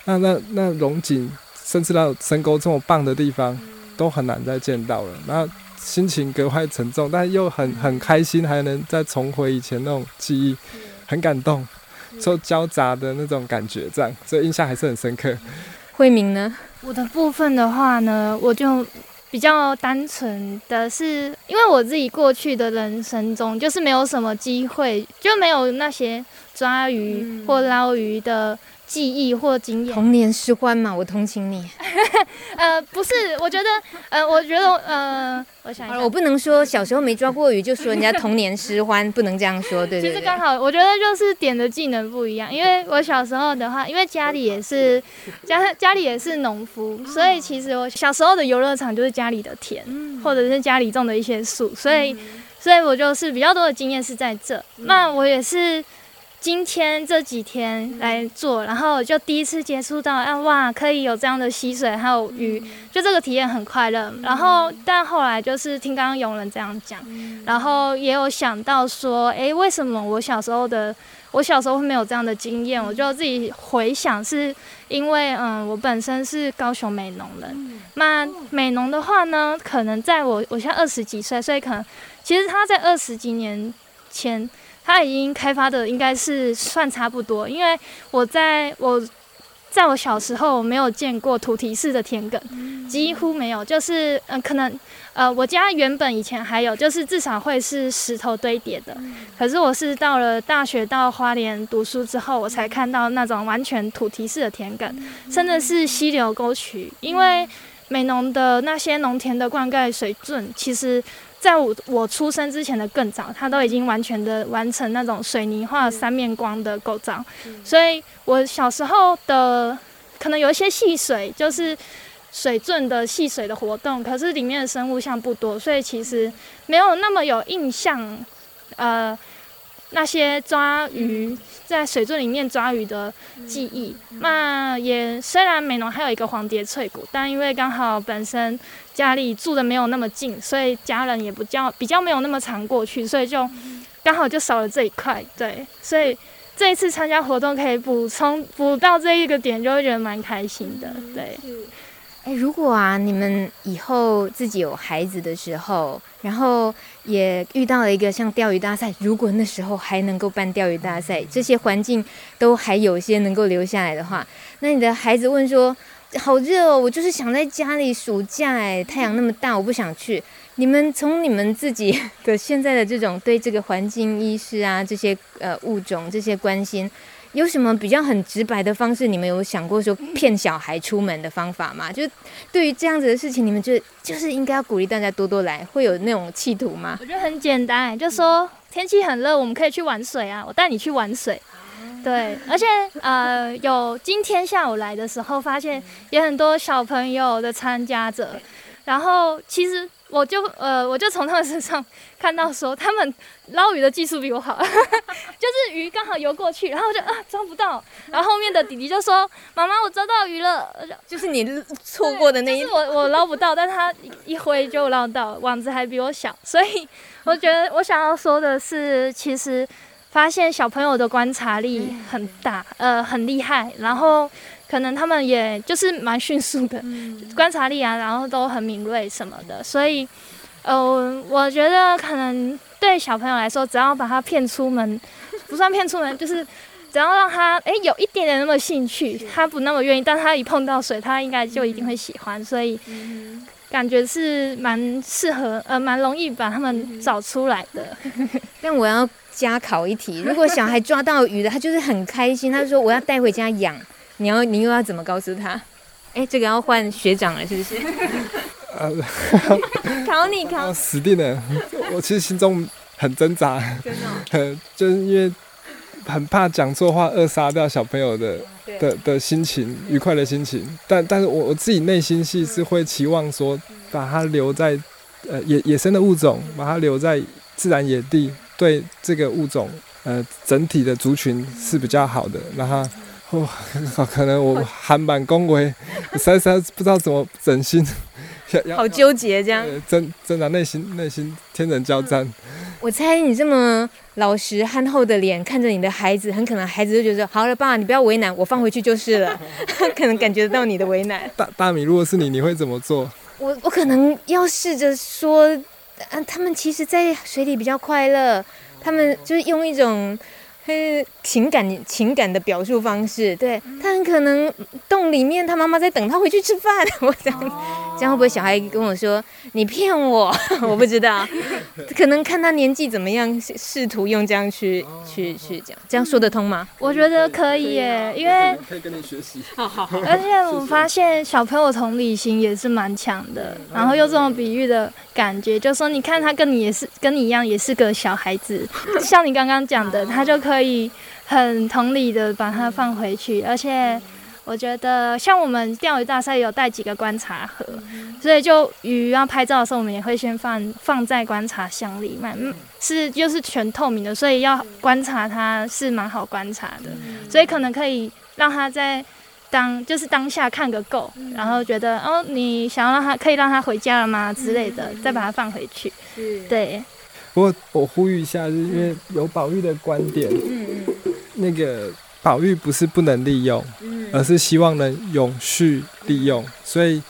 那那那龙井，甚至到深沟这么棒的地方，都很难再见到了。那心情格外沉重，但又很很开心，还能再重回以前那种记忆，很感动。受交杂的那种感觉，这样，所以印象还是很深刻。慧明呢？我的部分的话呢，我就比较单纯的是，因为我自己过去的人生中，就是没有什么机会，就没有那些抓鱼或捞鱼的记忆或经验。童年失欢嘛，我同情你。呃，不是，我觉得，呃，我觉得，呃，我想一下，我不能说小时候没抓过鱼就说人家童年失欢，不能这样说，对对对。其实刚好，我觉得就是点的技能不一样，因为我小时候的话，因为家里也是家家里也是农夫，所以其实我小时候的游乐场就是家里的田，或者是家里种的一些树，所以所以我就是比较多的经验是在这。那我也是。今天这几天来做，然后就第一次接触到，啊哇，可以有这样的溪水，还有鱼，就这个体验很快乐。然后，但后来就是听刚刚永仁这样讲，然后也有想到说，诶，为什么我小时候的我小时候会没有这样的经验？我就自己回想，是因为嗯，我本身是高雄美农人，那美农的话呢，可能在我我现在二十几岁，所以可能其实他在二十几年前。它已经开发的应该是算差不多，因为我在我在我小时候没有见过土堤式的田埂，几乎没有。就是嗯、呃，可能呃，我家原本以前还有，就是至少会是石头堆叠的。可是我是到了大学到花莲读书之后，我才看到那种完全土堤式的田埂，甚至是溪流沟渠。因为美农的那些农田的灌溉水准，其实。在我我出生之前的更早，它都已经完全的完成那种水泥化三面光的构造，所以我小时候的可能有一些戏水，就是水圳的戏水的活动，可是里面的生物像不多，所以其实没有那么有印象，呃。那些抓鱼在水圳里面抓鱼的记忆，那也虽然美浓还有一个黄蝶翠谷，但因为刚好本身家里住的没有那么近，所以家人也不叫比较没有那么常过去，所以就刚好就少了这一块。对，所以这一次参加活动可以补充补到这一个点，就会觉得蛮开心的。对。哎，如果啊，你们以后自己有孩子的时候，然后也遇到了一个像钓鱼大赛，如果那时候还能够办钓鱼大赛，这些环境都还有些能够留下来的话，那你的孩子问说：“好热哦，我就是想在家里暑假，哎，太阳那么大，我不想去。”你们从你们自己 的现在的这种对这个环境意识啊，这些呃物种这些关心。有什么比较很直白的方式？你们有想过说骗小孩出门的方法吗？就对于这样子的事情，你们觉得就是应该要鼓励大家多多来，会有那种企图吗？我觉得很简单，就说天气很热，我们可以去玩水啊，我带你去玩水。对，而且呃，有今天下午来的时候，发现有很多小朋友的参加者，然后其实。我就呃，我就从他们身上看到说，他们捞鱼的技术比我好，就是鱼刚好游过去，然后我就啊抓不到，然后后面的弟弟就说：“妈妈，我抓到鱼了。”就是 你错过的那一，就是我我捞不到，但他一挥就捞到，网子还比我小，所以我觉得我想要说的是，其实发现小朋友的观察力很大，呃，很厉害，然后。可能他们也就是蛮迅速的观察力啊，然后都很敏锐什么的，所以，呃，我觉得可能对小朋友来说，只要把他骗出门，不算骗出门，就是只要让他诶有一点点那么兴趣，他不那么愿意，但他一碰到水，他应该就一定会喜欢，所以感觉是蛮适合，呃，蛮容易把他们找出来的。但我要加考一题，如果小孩抓到鱼的，他就是很开心，他就说我要带回家养。你要，你又要怎么告诉他？哎，这个要换学长了，是不是？呃，考你考。死定了！我其实心中很挣扎，真的、哦，就是因为很怕讲错话扼杀掉小朋友的的的心情，愉快的心情。但但是我我自己内心戏是会期望说，把它留在呃野野生的物种，把它留在自然野地，对这个物种呃整体的族群是比较好的，然后。哦，可能我韩版恭维，实在实在不知道怎么整心，好纠结这样，真真的内心内心天人交战。我猜你这么老实憨厚的脸看着你的孩子，很可能孩子就觉得好了，爸，你不要为难，我放回去就是了。可能感觉得到你的为难。大大米，如果是你，你会怎么做？我我可能要试着说，嗯，他们其实，在水里比较快乐，他们就是用一种。是情感情感的表述方式。对，他很可能洞里面，他妈妈在等他回去吃饭。我这样，这样会不会小孩跟我说你骗我？我不知道，可能看他年纪怎么样，试图用这样去去去讲，这样说得通吗？我觉得可以耶，因为可以跟你学习。好好好。而且我发现小朋友同理心也是蛮强的，然后用这种比喻的感觉，就说你看他跟你也是跟你一样，也是个小孩子，像你刚刚讲的，他就可以很同理的把它放回去。而且我觉得，像我们钓鱼大赛有带几个观察盒，所以就鱼要拍照的时候，我们也会先放放在观察箱里面，嗯，是就是全透明的，所以要观察它是蛮好观察的，所以可能可以让他在。当就是当下看个够，嗯、然后觉得哦，你想要让他可以让他回家了吗？之类的，嗯、再把它放回去。是。对。不过我呼吁一下，就是因为有宝玉的观点，嗯嗯，那个宝玉不是不能利用，嗯、而是希望能永续利用，所以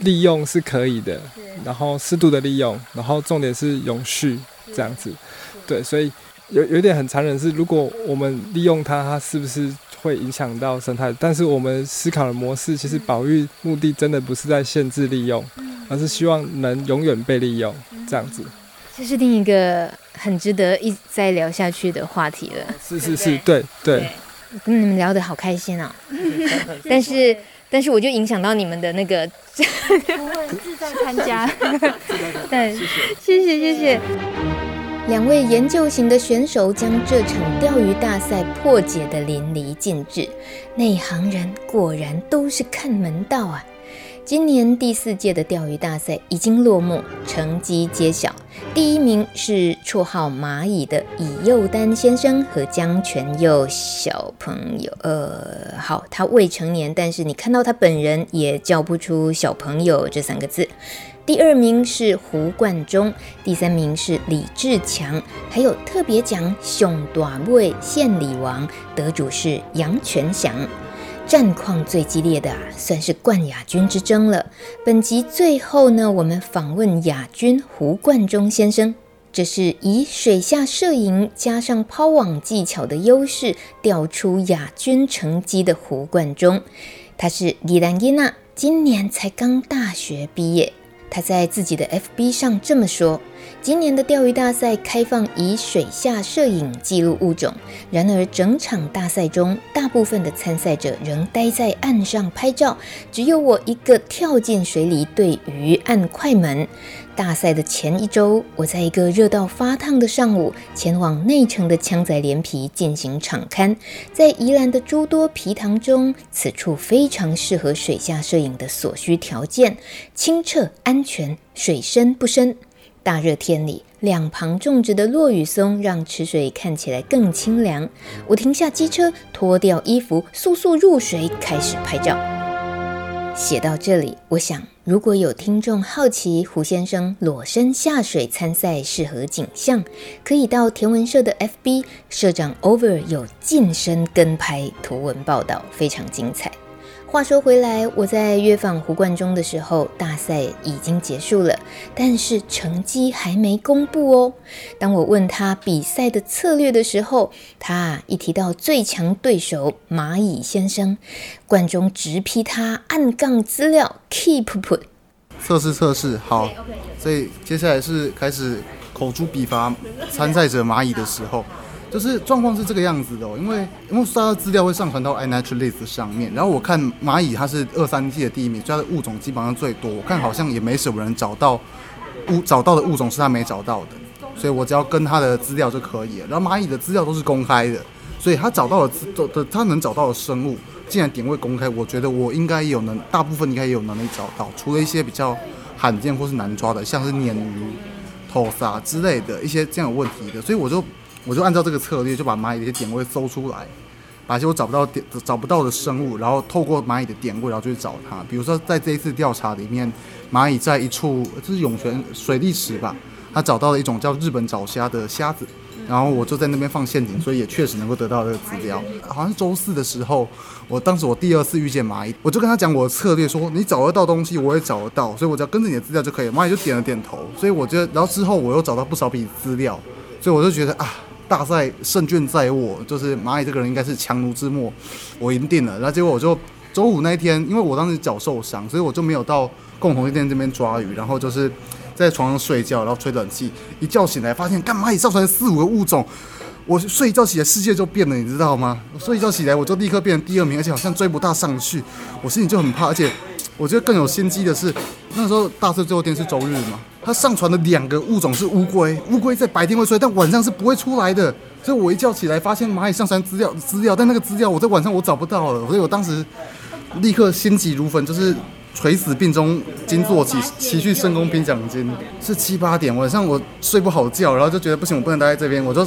利用是可以的，然后适度的利用，然后重点是永续这样子。对，所以有有点很残忍是，如果我们利用它，它是不是？会影响到生态，但是我们思考的模式，其实保育目的真的不是在限制利用，而是希望能永远被利用，这样子。这是另一个很值得一再聊下去的话题了。是是是，对对。跟你们聊得好开心啊！但是但是我就影响到你们的那个，不会自在参加。对，谢谢谢谢。两位研究型的选手将这场钓鱼大赛破解得淋漓尽致，内行人果然都是看门道啊！今年第四届的钓鱼大赛已经落幕，成绩揭晓。第一名是绰号“蚂蚁”的乙佑丹先生和江全佑小朋友。呃，好，他未成年，但是你看到他本人也叫不出“小朋友”这三个字。第二名是胡冠中，第三名是李志强，还有特别奖熊大尾献礼王得主是杨全祥。战况最激烈的啊，算是冠亚军之争了。本集最后呢，我们访问亚军胡冠中先生，这是以水下摄影加上抛网技巧的优势钓出亚军成绩的胡冠中。他是李兰囡仔，今年才刚大学毕业。他在自己的 FB 上这么说：“今年的钓鱼大赛开放以水下摄影记录物种，然而整场大赛中，大部分的参赛者仍待在岸上拍照，只有我一个跳进水里对鱼按快门。”大赛的前一周，我在一个热到发烫的上午，前往内城的枪仔连皮进行场勘。在宜兰的诸多皮塘中，此处非常适合水下摄影的所需条件：清澈、安全、水深不深。大热天里，两旁种植的落羽松让池水看起来更清凉。我停下机车，脱掉衣服，速速入水，开始拍照。写到这里，我想。如果有听众好奇胡先生裸身下水参赛是何景象，可以到田文社的 FB，社长 Over 有近身跟拍图文报道，非常精彩。话说回来，我在约访胡冠中的时候，大赛已经结束了，但是成绩还没公布哦。当我问他比赛的策略的时候，他一提到最强对手蚂蚁先生，冠中直批他暗杠资料 keep put。测试测试，好，所以接下来是开始口诛笔伐参赛者蚂蚁的时候。就是状况是这个样子的哦，因为因为所有资料会上传到 iNaturalist 上面，然后我看蚂蚁它是二三季的第一名，所以它的物种基本上最多，我看好像也没什么人找到物找到的物种是他没找到的，所以我只要跟他的资料就可以。然后蚂蚁的资料都是公开的，所以他找到的都的他能找到的生物，既然点位公开，我觉得我应该有能大部分应该也有能力找到，除了一些比较罕见或是难抓的，像是鲶鱼、头沙之类的一些这样有问题的，所以我就。我就按照这个策略，就把蚂蚁的一些点位搜出来，把一些我找不到点、找不到的生物，然后透过蚂蚁的点位，然后就去找它。比如说，在这一次调查里面，蚂蚁在一处这是涌泉水利池吧，它找到了一种叫日本沼虾的虾子，然后我就在那边放陷阱，所以也确实能够得到这个资料。好像是周四的时候，我当时我第二次遇见蚂蚁，我就跟他讲我的策略，说你找得到东西，我也找得到，所以我只要跟着你的资料就可以了。蚂蚁就点了点头，所以我觉得，然后之后我又找到不少笔资料，所以我就觉得啊。大赛胜券在握，就是蚂蚁这个人应该是强弩之末，我赢定了。然后结果我就周五那一天，因为我当时脚受伤，所以我就没有到共同店这边抓鱼，然后就是在床上睡觉，然后吹冷气，一觉醒来发现干蚂蚁上传四五个物种。我睡一觉起来，世界就变了，你知道吗？睡一觉起来，我就立刻变成第二名，而且好像追不大上去，我心里就很怕。而且我觉得更有心机的是，那时候大赛最后天是周日嘛，他上传的两个物种是乌龟，乌龟在白天会出来，但晚上是不会出来的。所以我一觉起来，发现蚂蚁上传资料资料，但那个资料我在晚上我找不到了，所以我当时立刻心急如焚，就是。垂死病中惊坐起，骑去圣宫拼奖金，是七八点晚上，我睡不好觉，然后就觉得不行，我不能待在这边，我就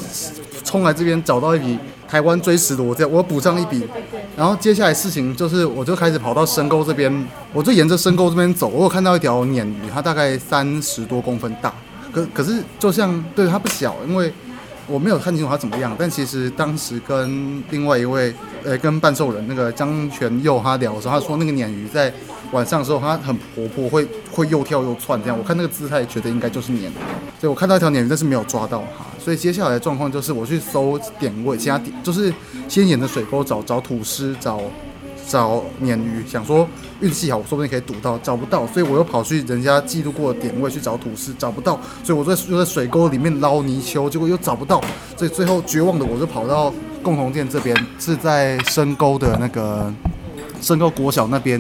冲来这边找到一笔台湾追石螺，这样我补上一笔，然后接下来事情就是，我就开始跑到深沟这边，我就沿着深沟这边走，我有看到一条鲶鱼，它大概三十多公分大，可可是就像对它不小，因为。我没有看清楚它怎么样，但其实当时跟另外一位，呃，跟半兽人那个张全佑他聊的时候，他说那个鲶鱼在晚上的时候，它很活泼，会会又跳又窜这样。我看那个姿态，觉得应该就是鲶鱼。所以我看到一条鲶鱼，但是没有抓到它。所以接下来的状况就是我去搜点位，其他点就是先沿着水沟找找土司找。找鲶鱼，想说运气好，说不定可以赌到，找不到，所以我又跑去人家记录过的点位去找土司，找不到，所以我在又在水沟里面捞泥鳅，结果又找不到，所以最后绝望的我就跑到共同店这边，是在深沟的那个深沟国小那边，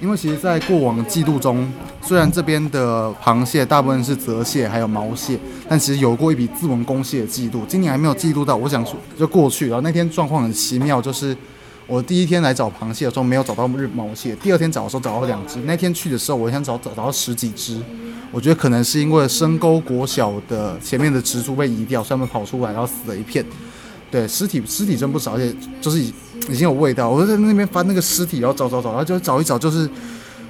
因为其实，在过往的记录中，虽然这边的螃蟹大部分是泽蟹还有毛蟹，但其实有过一笔自文公蟹的记录，今年还没有记录到，我想说就过去，然后那天状况很奇妙，就是。我第一天来找螃蟹的时候没有找到日毛蟹，第二天找的时候找到两只。那天去的时候，我想找找到十几只。我觉得可能是因为深沟国小的前面的植株被移掉，所以它们跑出来，然后死了一片。对，尸体尸体真不少，而且就是已经有味道。我就在那边翻那个尸体，然后找找找，然后就找一找，就是，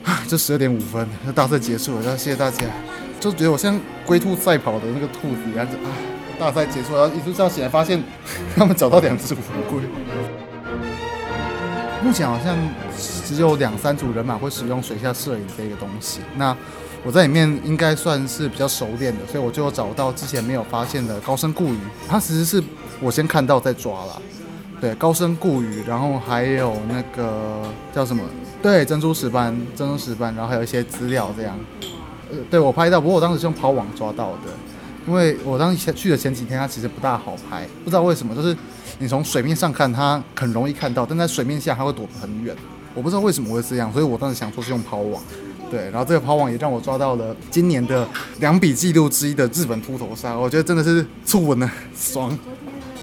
唉，就十二点五分，那大赛结束了，然后谢谢大家。就觉得我像龟兔赛跑的那个兔子一样，啊，大赛结束，然后一早起来发现他们找到两只乌龟。目前好像只有两三组人马会使用水下摄影这个东西。那我在里面应该算是比较熟练的，所以我就找到之前没有发现的高深固鱼。它其实是我先看到再抓了，对，高深固鱼，然后还有那个叫什么？对，珍珠石斑，珍珠石斑，然后还有一些资料这样。呃，对我拍到，不过我当时是用抛网抓到的，因为我当时去的前几天它其实不大好拍，不知道为什么，就是。你从水面上看，它很容易看到，但在水面下它会躲得很远。我不知道为什么会这样，所以我当时想说是用抛网，对，然后这个抛网也让我抓到了今年的两笔记录之一的日本秃头鲨，我觉得真的是触稳了，爽。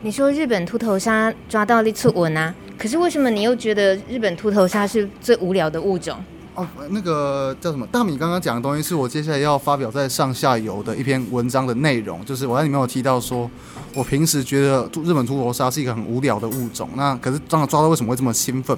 你说日本秃头鲨抓到了触稳啊？可是为什么你又觉得日本秃头鲨是最无聊的物种？哦，那个叫什么？大米刚刚讲的东西是我接下来要发表在上下游的一篇文章的内容，就是我在里面有提到说，我平时觉得日本秃头鲨是一个很无聊的物种，那可是当我抓到为什么会这么兴奋？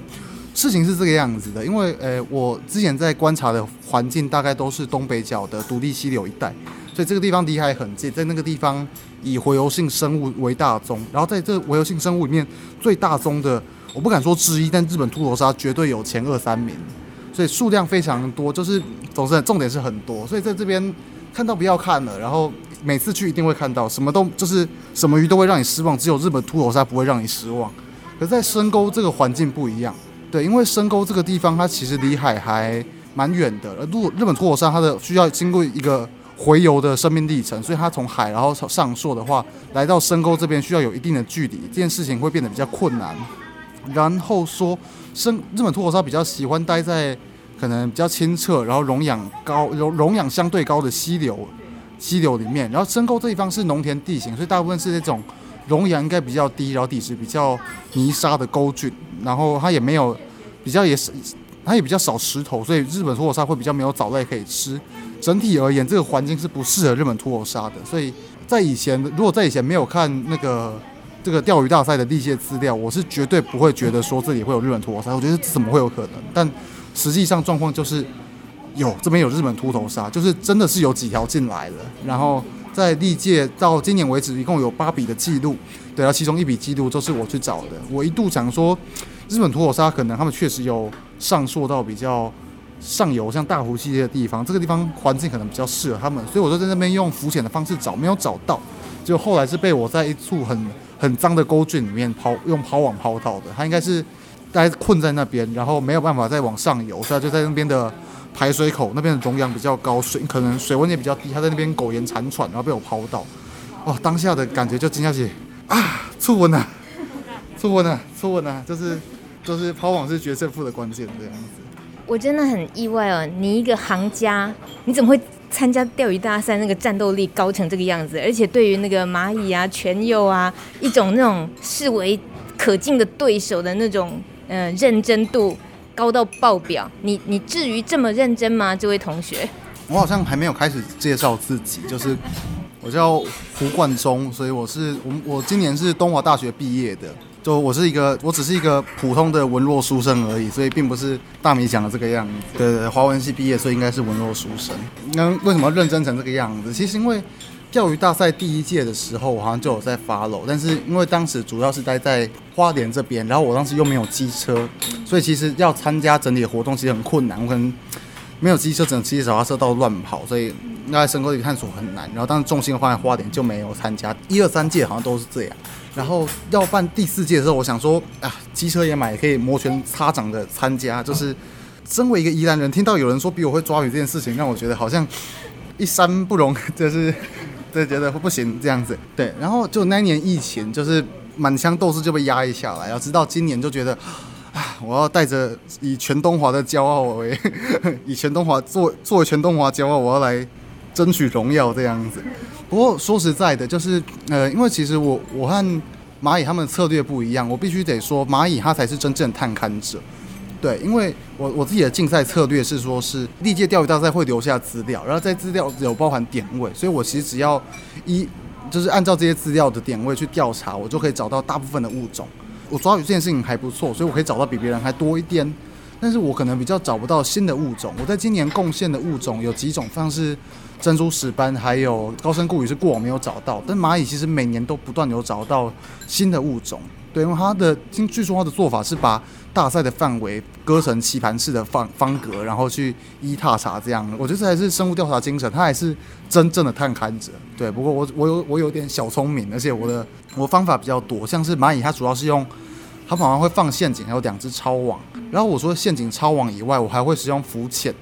事情是这个样子的，因为呃，我之前在观察的环境大概都是东北角的独立溪流一带，所以这个地方离海很近，在那个地方以洄游性生物为大宗，然后在这洄游性生物里面最大宗的，我不敢说之一，但日本秃头鲨绝对有前二三名。所以数量非常多，就是总之重点是很多，所以在这边看到不要看了，然后每次去一定会看到，什么都就是什么鱼都会让你失望，只有日本秃头鲨不会让你失望。可在深沟这个环境不一样，对，因为深沟这个地方它其实离海还蛮远的，而如果日本秃头鲨它的需要经过一个洄游的生命历程，所以它从海然后上溯的话，来到深沟这边需要有一定的距离，这件事情会变得比较困难。然后说，深日本秃头鲨比较喜欢待在可能比较清澈，然后溶氧高、溶溶氧相对高的溪流溪流里面。然后深沟这地方是农田地形，所以大部分是那种溶氧应该比较低，然后底质比较泥沙的沟圳。然后它也没有比较也是它也比较少石头，所以日本秃头鲨会比较没有藻类可以吃。整体而言，这个环境是不适合日本秃头鲨的。所以在以前，如果在以前没有看那个。这个钓鱼大赛的历届资料，我是绝对不会觉得说这里会有日本秃头鲨，我觉得怎么会有可能？但实际上状况就是有，这边有日本秃头鲨，就是真的是有几条进来了。然后在历届到今年为止，一共有八笔的记录，对，然后其中一笔记录就是我去找的。我一度想说，日本秃头鲨可能他们确实有上溯到比较上游，像大湖系列的地方，这个地方环境可能比较适合他们，所以我就在那边用浮潜的方式找，没有找到。就后来是被我在一处很很脏的沟渠里面抛用抛网抛到的，它应该是待困在那边，然后没有办法再往上游，所以就在那边的排水口那边的容量比较高，水可能水温也比较低，它在那边苟延残喘，然后被我抛到，哇，当下的感觉就惊下去啊，触温啊，触温啊，触温啊，就是就是抛网是决胜负的关键这样子。我真的很意外哦，你一个行家，你怎么会参加钓鱼大赛？那个战斗力高成这个样子，而且对于那个蚂蚁啊、全幼啊，一种那种视为可敬的对手的那种，呃，认真度高到爆表。你你至于这么认真吗，这位同学？我好像还没有开始介绍自己，就是我叫胡冠中，所以我是我我今年是东华大学毕业的。就我是一个，我只是一个普通的文弱书生而已，所以并不是大米讲的这个样子。对对，华文系毕业，所以应该是文弱书生。那为什么认真成这个样子？其实因为钓鱼大赛第一届的时候，我好像就有在 follow，但是因为当时主要是待在花莲这边，然后我当时又没有机车，所以其实要参加整体的活动其实很困难。我可能没有机车，只能骑着脚踏车到处乱跑，所以那在深沟里探索很难。然后当时重心放在花莲，就没有参加。一二三届好像都是这样。然后要办第四届的时候，我想说啊，机车也买，也可以摩拳擦掌的参加。就是身为一个宜兰人，听到有人说比我会抓鱼这件事情，让我觉得好像一山不容，就是对，觉得不行这样子。对，然后就那年疫情，就是满腔斗志就被压抑下来。然后直到今年，就觉得啊，我要带着以全东华的骄傲为，以全东华作作为全东华骄傲，我要来争取荣耀这样子。不过说实在的，就是呃，因为其实我我和蚂蚁他们的策略不一样，我必须得说蚂蚁它才是真正的探勘者，对，因为我我自己的竞赛策略是说是历届钓鱼大赛会留下资料，然后在资料有包含点位，所以我其实只要一就是按照这些资料的点位去调查，我就可以找到大部分的物种。我抓鱼这件事情还不错，所以我可以找到比别人还多一点，但是我可能比较找不到新的物种。我在今年贡献的物种有几种，像是。珍珠石斑还有高山固鱼是过往没有找到，但蚂蚁其实每年都不断有找到新的物种。对，因为它的据据说它的做法是把大赛的范围割成棋盘式的方方格，然后去一踏查这样。我觉得这还是生物调查精神，它还是真正的探勘者。对，不过我我有我有点小聪明，而且我的我方法比较多，像是蚂蚁它主要是用他反而会放陷阱，还有两只抄网。然后我说陷阱抄网以外，我还会使用浮潜。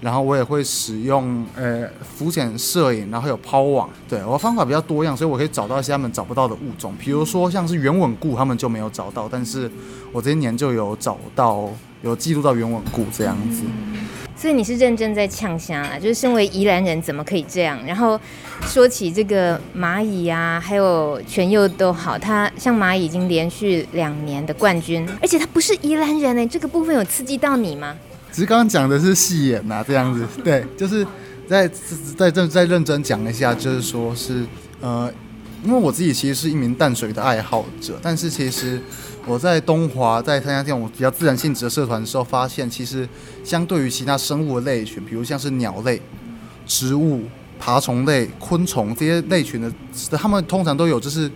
然后我也会使用呃浮潜摄影，然后有抛网，对，我方法比较多样，所以我可以找到一些他们找不到的物种，比如说像是圆吻固，他们就没有找到，但是我这些年就有找到，有记录到圆吻固这样子。所以你是认真在呛虾啊？就是身为宜兰人，怎么可以这样？然后说起这个蚂蚁啊，还有全佑都好，他像蚂蚁已经连续两年的冠军，而且他不是宜兰人呢，这个部分有刺激到你吗？其实刚刚讲的是戏演呐，这样子，对，就是在在认再认真讲一下，就是说是呃，因为我自己其实是一名淡水的爱好者，但是其实我在东华在参加这种比较自然性质的社团的时候，发现其实相对于其他生物的类群，比如像是鸟类、植物、爬虫类、昆虫这些类群的，他们通常都有就是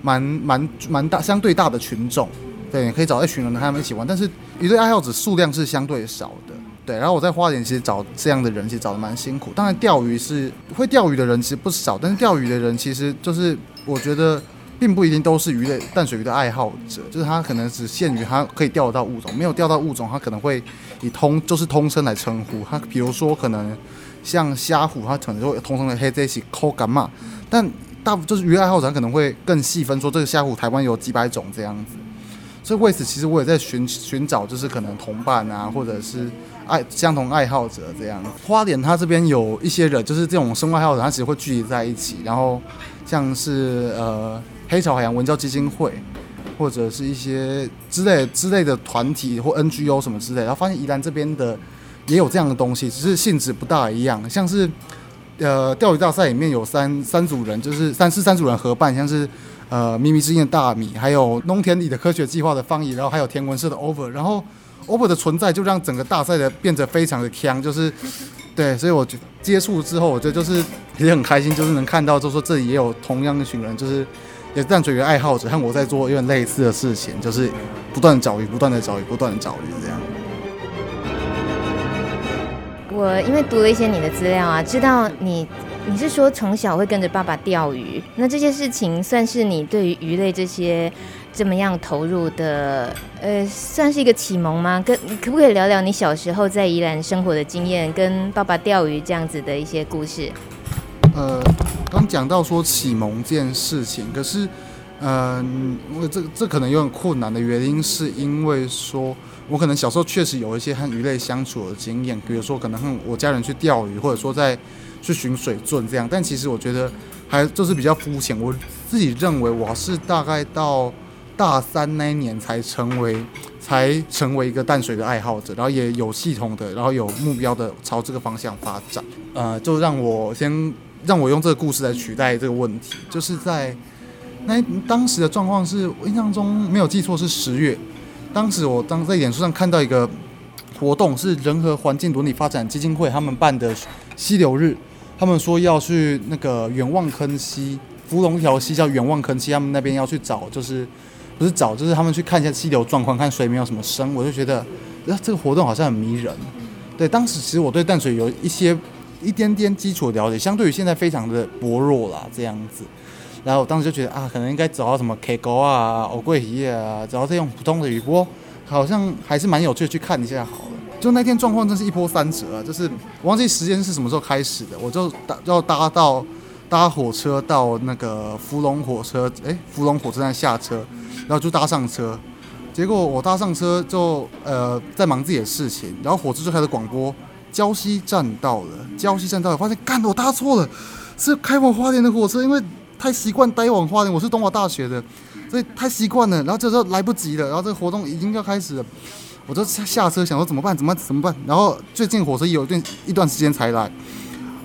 蛮蛮蛮大相对大的群众。对，可以找一群人跟他们一起玩，但是一对爱好者数量是相对少的。对，然后我在花莲其实找这样的人其实找得蛮辛苦。当然钓鱼是会钓鱼的人其实不少，但是钓鱼的人其实就是我觉得并不一定都是鱼类淡水鱼的爱好者，就是他可能只限于他可以钓得到物种，没有钓到物种，他可能会以通就是通称来称呼他。比如说可能像虾虎，他可能就会通称的黑这些抠干嘛，但大就是鱼爱好者可能会更细分说这个虾虎台湾有几百种这样子。所以为此，其实我也在寻寻找，就是可能同伴啊，或者是爱相同爱好者这样。花莲它这边有一些人，就是这种生物爱好者，他其实会聚集在一起，然后像是呃黑潮海洋文教基金会，或者是一些之类之类的团体或 NGO 什么之类，然后发现宜兰这边的也有这样的东西，只是性质不大一样。像是呃钓鱼大赛里面有三三组人，就是三是三组人合办，像是。呃，咪咪之音的大米，还有农田里的科学计划的方怡，然后还有天文社的 Over，然后 Over 的存在就让整个大赛的变得非常的强，就是对，所以我就接触之后，我觉得就是也很开心，就是能看到，就是说这里也有同样一群人，就是也是淡水鱼爱好者，和我在做有点类似的事情，就是不断找鱼，不断的找鱼，不断的找鱼这样。我因为读了一些你的资料啊，知道你。你是说从小会跟着爸爸钓鱼？那这些事情算是你对于鱼类这些这么样投入的，呃，算是一个启蒙吗？跟可不可以聊聊你小时候在宜兰生活的经验，跟爸爸钓鱼这样子的一些故事？呃，刚讲到说启蒙这件事情，可是，嗯、我这这可能有点困难的原因，是因为说我可能小时候确实有一些和鱼类相处的经验，比如说可能和我家人去钓鱼，或者说在。去寻水圳这样，但其实我觉得还就是比较肤浅。我自己认为我是大概到大三那一年才成为，才成为一个淡水的爱好者，然后也有系统的，然后有目标的朝这个方向发展。呃，就让我先让我用这个故事来取代这个问题，就是在那当时的状况是，我印象中没有记错是十月，当时我当在演出上看到一个活动，是人和环境伦理发展基金会他们办的溪流日。他们说要去那个远望坑溪，芙蓉桥溪叫远望坑溪，他们那边要去找，就是不是找，就是他们去看一下溪流状况，看水没有什么声。我就觉得，呃，这个活动好像很迷人。对，当时其实我对淡水有一些一点点基础的了解，相对于现在非常的薄弱啦，这样子。然后我当时就觉得啊，可能应该找到什么 K 沟啊、欧贵鱼啊，找到这种普通的鱼波，好像还是蛮有趣的，去看一下好了。就那天状况真是一波三折啊！就是忘记时间是什么时候开始的，我就搭要搭到搭火车到那个福隆火车，诶，福隆火车站下车，然后就搭上车。结果我搭上车就呃在忙自己的事情，然后火车就开始广播：礁溪站到了，礁溪站到了。发现干，我搭错了，是开往花莲的火车，因为太习惯待往花莲，我是东华大学的，所以太习惯了。然后这时候来不及了，然后这个活动已经要开始了。我就下车想说怎么办？怎么办？怎么办？然后最近火车有一段一段时间才来，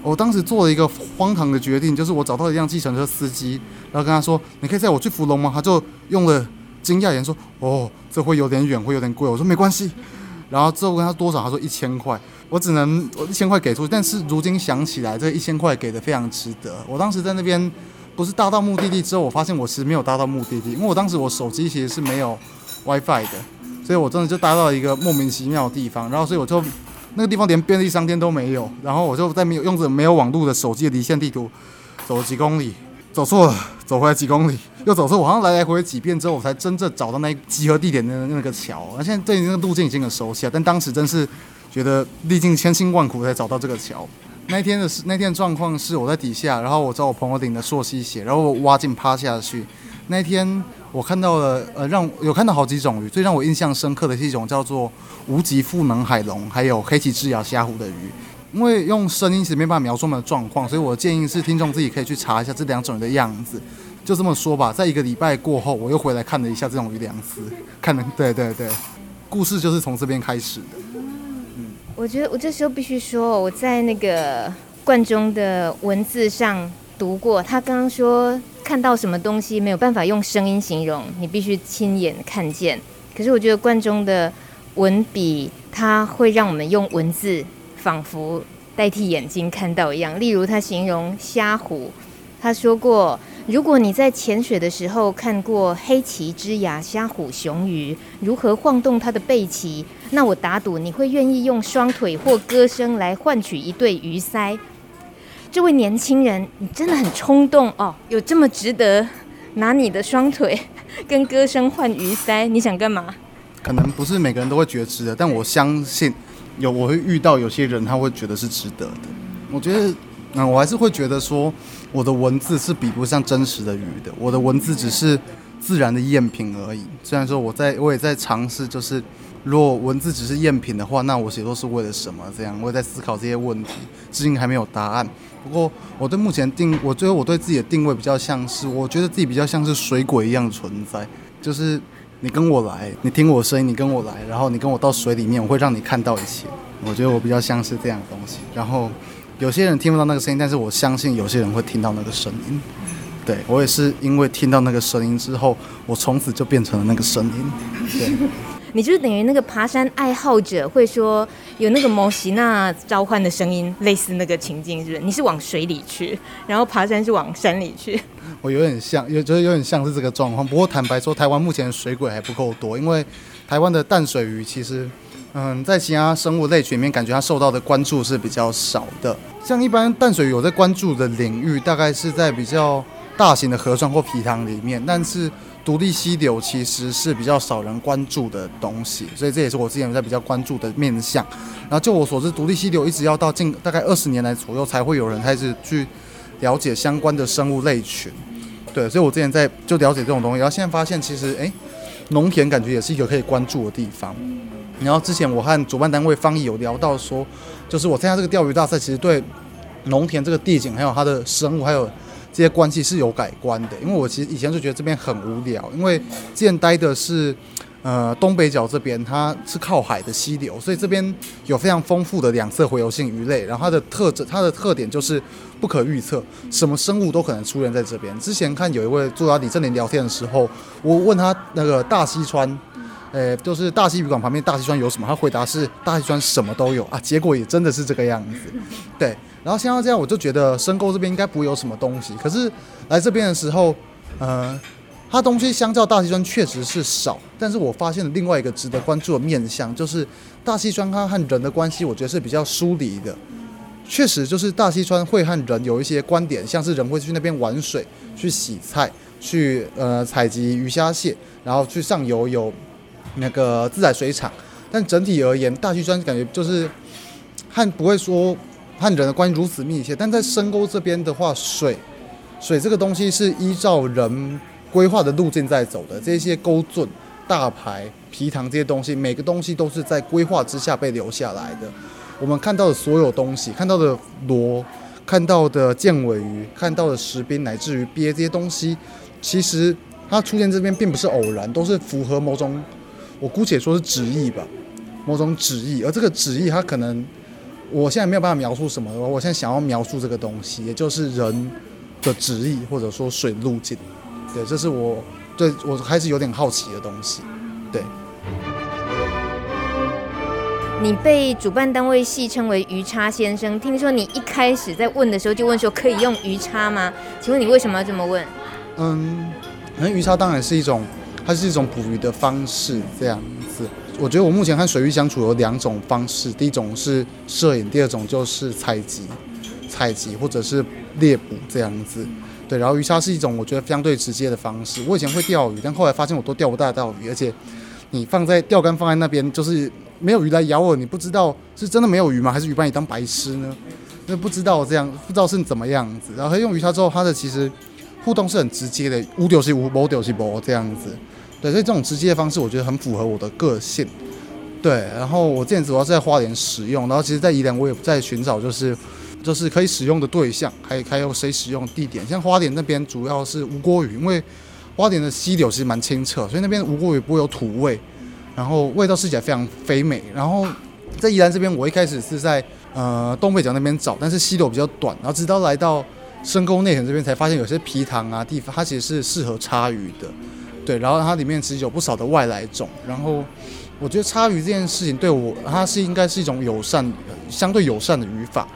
我当时做了一个荒唐的决定，就是我找到一辆计程车司机，然后跟他说：“你可以载我去福隆吗？”他就用了惊讶眼说：“哦，这会有点远，会有点贵。”我说：“没关系。”然后之后问他多少，他说一千块。我只能我一千块给出，但是如今想起来，这一千块给的非常值得。我当时在那边不是搭到目的地之后，我发现我其实没有搭到目的地，因为我当时我手机其实是没有 WiFi 的。所以我真的就搭到一个莫名其妙的地方，然后所以我就那个地方连便利商店都没有，然后我就在没有用着没有网络的手机的离线地图走了几公里，走错了，走回来几公里，又走错，我好像来来回回几遍之后，我才真正找到那集合地点的那个桥。而现在对那个路径已经很熟悉了，但当时真是觉得历尽千辛万苦才找到这个桥。那天的那天状况是我在底下，然后我找我朋友顶的溯溪鞋，然后我挖进趴下去。那天。我看到了，呃，让有看到好几种鱼，最让我印象深刻的是一种叫做无极赋能海龙，还有黑鳍之牙虾虎的鱼。因为用声音是没办法描述它们的状况，所以我建议是听众自己可以去查一下这两种鱼的样子。就这么说吧，在一个礼拜过后，我又回来看了一下这种鱼两次，看了，对对对，故事就是从这边开始的。嗯，我觉得我这时候必须说，我在那个罐中的文字上读过，他刚刚说。看到什么东西没有办法用声音形容，你必须亲眼看见。可是我觉得贯中的文笔，它会让我们用文字仿佛代替眼睛看到一样。例如，他形容虾虎，他说过，如果你在潜水的时候看过黑鳍之牙虾虎雄鱼如何晃动它的背鳍，那我打赌你会愿意用双腿或歌声来换取一对鱼鳃。这位年轻人，你真的很冲动哦！有这么值得拿你的双腿 跟歌声换鱼鳃？你想干嘛？可能不是每个人都会觉得值得，但我相信有我会遇到有些人他会觉得是值得的。我觉得，嗯，我还是会觉得说，我的文字是比不上真实的鱼的，我的文字只是自然的赝品而已。虽然说我在我也在尝试，就是。如果文字只是赝品的话，那我写作是为了什么？这样我也在思考这些问题，至今还没有答案。不过我对目前定，我觉得我对自己的定位比较像是，我觉得自己比较像是水鬼一样存在，就是你跟我来，你听我声音，你跟我来，然后你跟我到水里面，我会让你看到一切。我觉得我比较像是这样的东西。然后有些人听不到那个声音，但是我相信有些人会听到那个声音。对，我也是因为听到那个声音之后，我从此就变成了那个声音。对。你就是等于那个爬山爱好者，会说有那个摩西娜召唤的声音，类似那个情境，是不是？你是往水里去，然后爬山是往山里去。我有点像，有觉得有点像是这个状况。不过坦白说，台湾目前水鬼还不够多，因为台湾的淡水鱼其实嗯，在其他生物类群里面，感觉它受到的关注是比较少的。像一般淡水鱼有在关注的领域，大概是在比较大型的河川或皮塘里面，但是独立溪流其实是比较少人关注的东西，所以这也是我之前在比较关注的面向。然后就我所知，独立溪流一直要到近大概二十年来左右，才会有人开始去了解相关的生物类群。对，所以我之前在就了解这种东西，然后现在发现其实哎，农田感觉也是一个可以关注的地方。然后之前我和主办单位方毅有聊到说，就是我参加这个钓鱼大赛，其实对农田这个地景还有它的生物还有这些关系是有改观的。因为我其实以前就觉得这边很无聊，因为之前待的是呃东北角这边，它是靠海的溪流，所以这边有非常丰富的两侧回游性鱼类。然后它的特征，它的特点就是不可预测，什么生物都可能出现在这边。之前看有一位作家李正霖聊天的时候，我问他那个大溪川。呃，就是大溪渔港旁边大溪川有什么？他回答是大溪川什么都有啊，结果也真的是这个样子。对，然后现在这样，我就觉得深沟这边应该不会有什么东西。可是来这边的时候，呃，它东西相较大溪川确实是少，但是我发现了另外一个值得关注的面向，就是大溪川它和人的关系，我觉得是比较疏离的。确实，就是大溪川会和人有一些观点，像是人会去那边玩水、去洗菜、去呃采集鱼虾蟹，然后去上游有。那个自来水厂，但整体而言，大溪川感觉就是和不会说和人的关系如此密切。但在深沟这边的话，水水这个东西是依照人规划的路径在走的。这些沟圳、大排、皮塘这些东西，每个东西都是在规划之下被留下来的。我们看到的所有东西，看到的螺，看到的剑尾鱼，看到的石滨，乃至于鳖这些东西，其实它出现这边并不是偶然，都是符合某种。我姑且说是旨意吧，某种旨意，而这个旨意它可能，我现在没有办法描述什么。我现在想要描述这个东西，也就是人的旨意，或者说水路径。对，这是我对我还是有点好奇的东西。对。你被主办单位戏称为鱼叉先生，听说你一开始在问的时候就问说可以用鱼叉吗？请问你为什么要这么问？嗯，那鱼叉当然是一种。它是一种捕鱼的方式，这样子。我觉得我目前和水域相处有两种方式，第一种是摄影，第二种就是采集、采集或者是猎捕这样子。对，然后鱼叉是一种我觉得相对直接的方式。我以前会钓鱼，但后来发现我都钓不大到鱼，而且你放在钓竿放在那边，就是没有鱼来咬我，你不知道是真的没有鱼吗？还是鱼把你当白痴呢？那不知道这样，不知道是怎么样子。然后用鱼叉之后，它的其实互动是很直接的，无就是无，无就是无这样子。对，所以这种直接的方式，我觉得很符合我的个性。对，然后我之前主要是在花莲使用，然后其实，在宜兰我也在寻找，就是就是可以使用的对象，还有还有谁使用地点。像花莲那边主要是吴郭鱼，因为花莲的溪流其实蛮清澈，所以那边吴郭鱼不会有土味，然后味道吃起来非常肥美。然后在宜兰这边，我一开始是在呃东北角那边找，但是溪流比较短，然后直到来到深沟内田这边，才发现有些皮塘啊地方，它其实是适合插鱼的。对，然后它里面其实有不少的外来种，然后我觉得叉鱼这件事情对我，它是应该是一种友善、相对友善的渔法。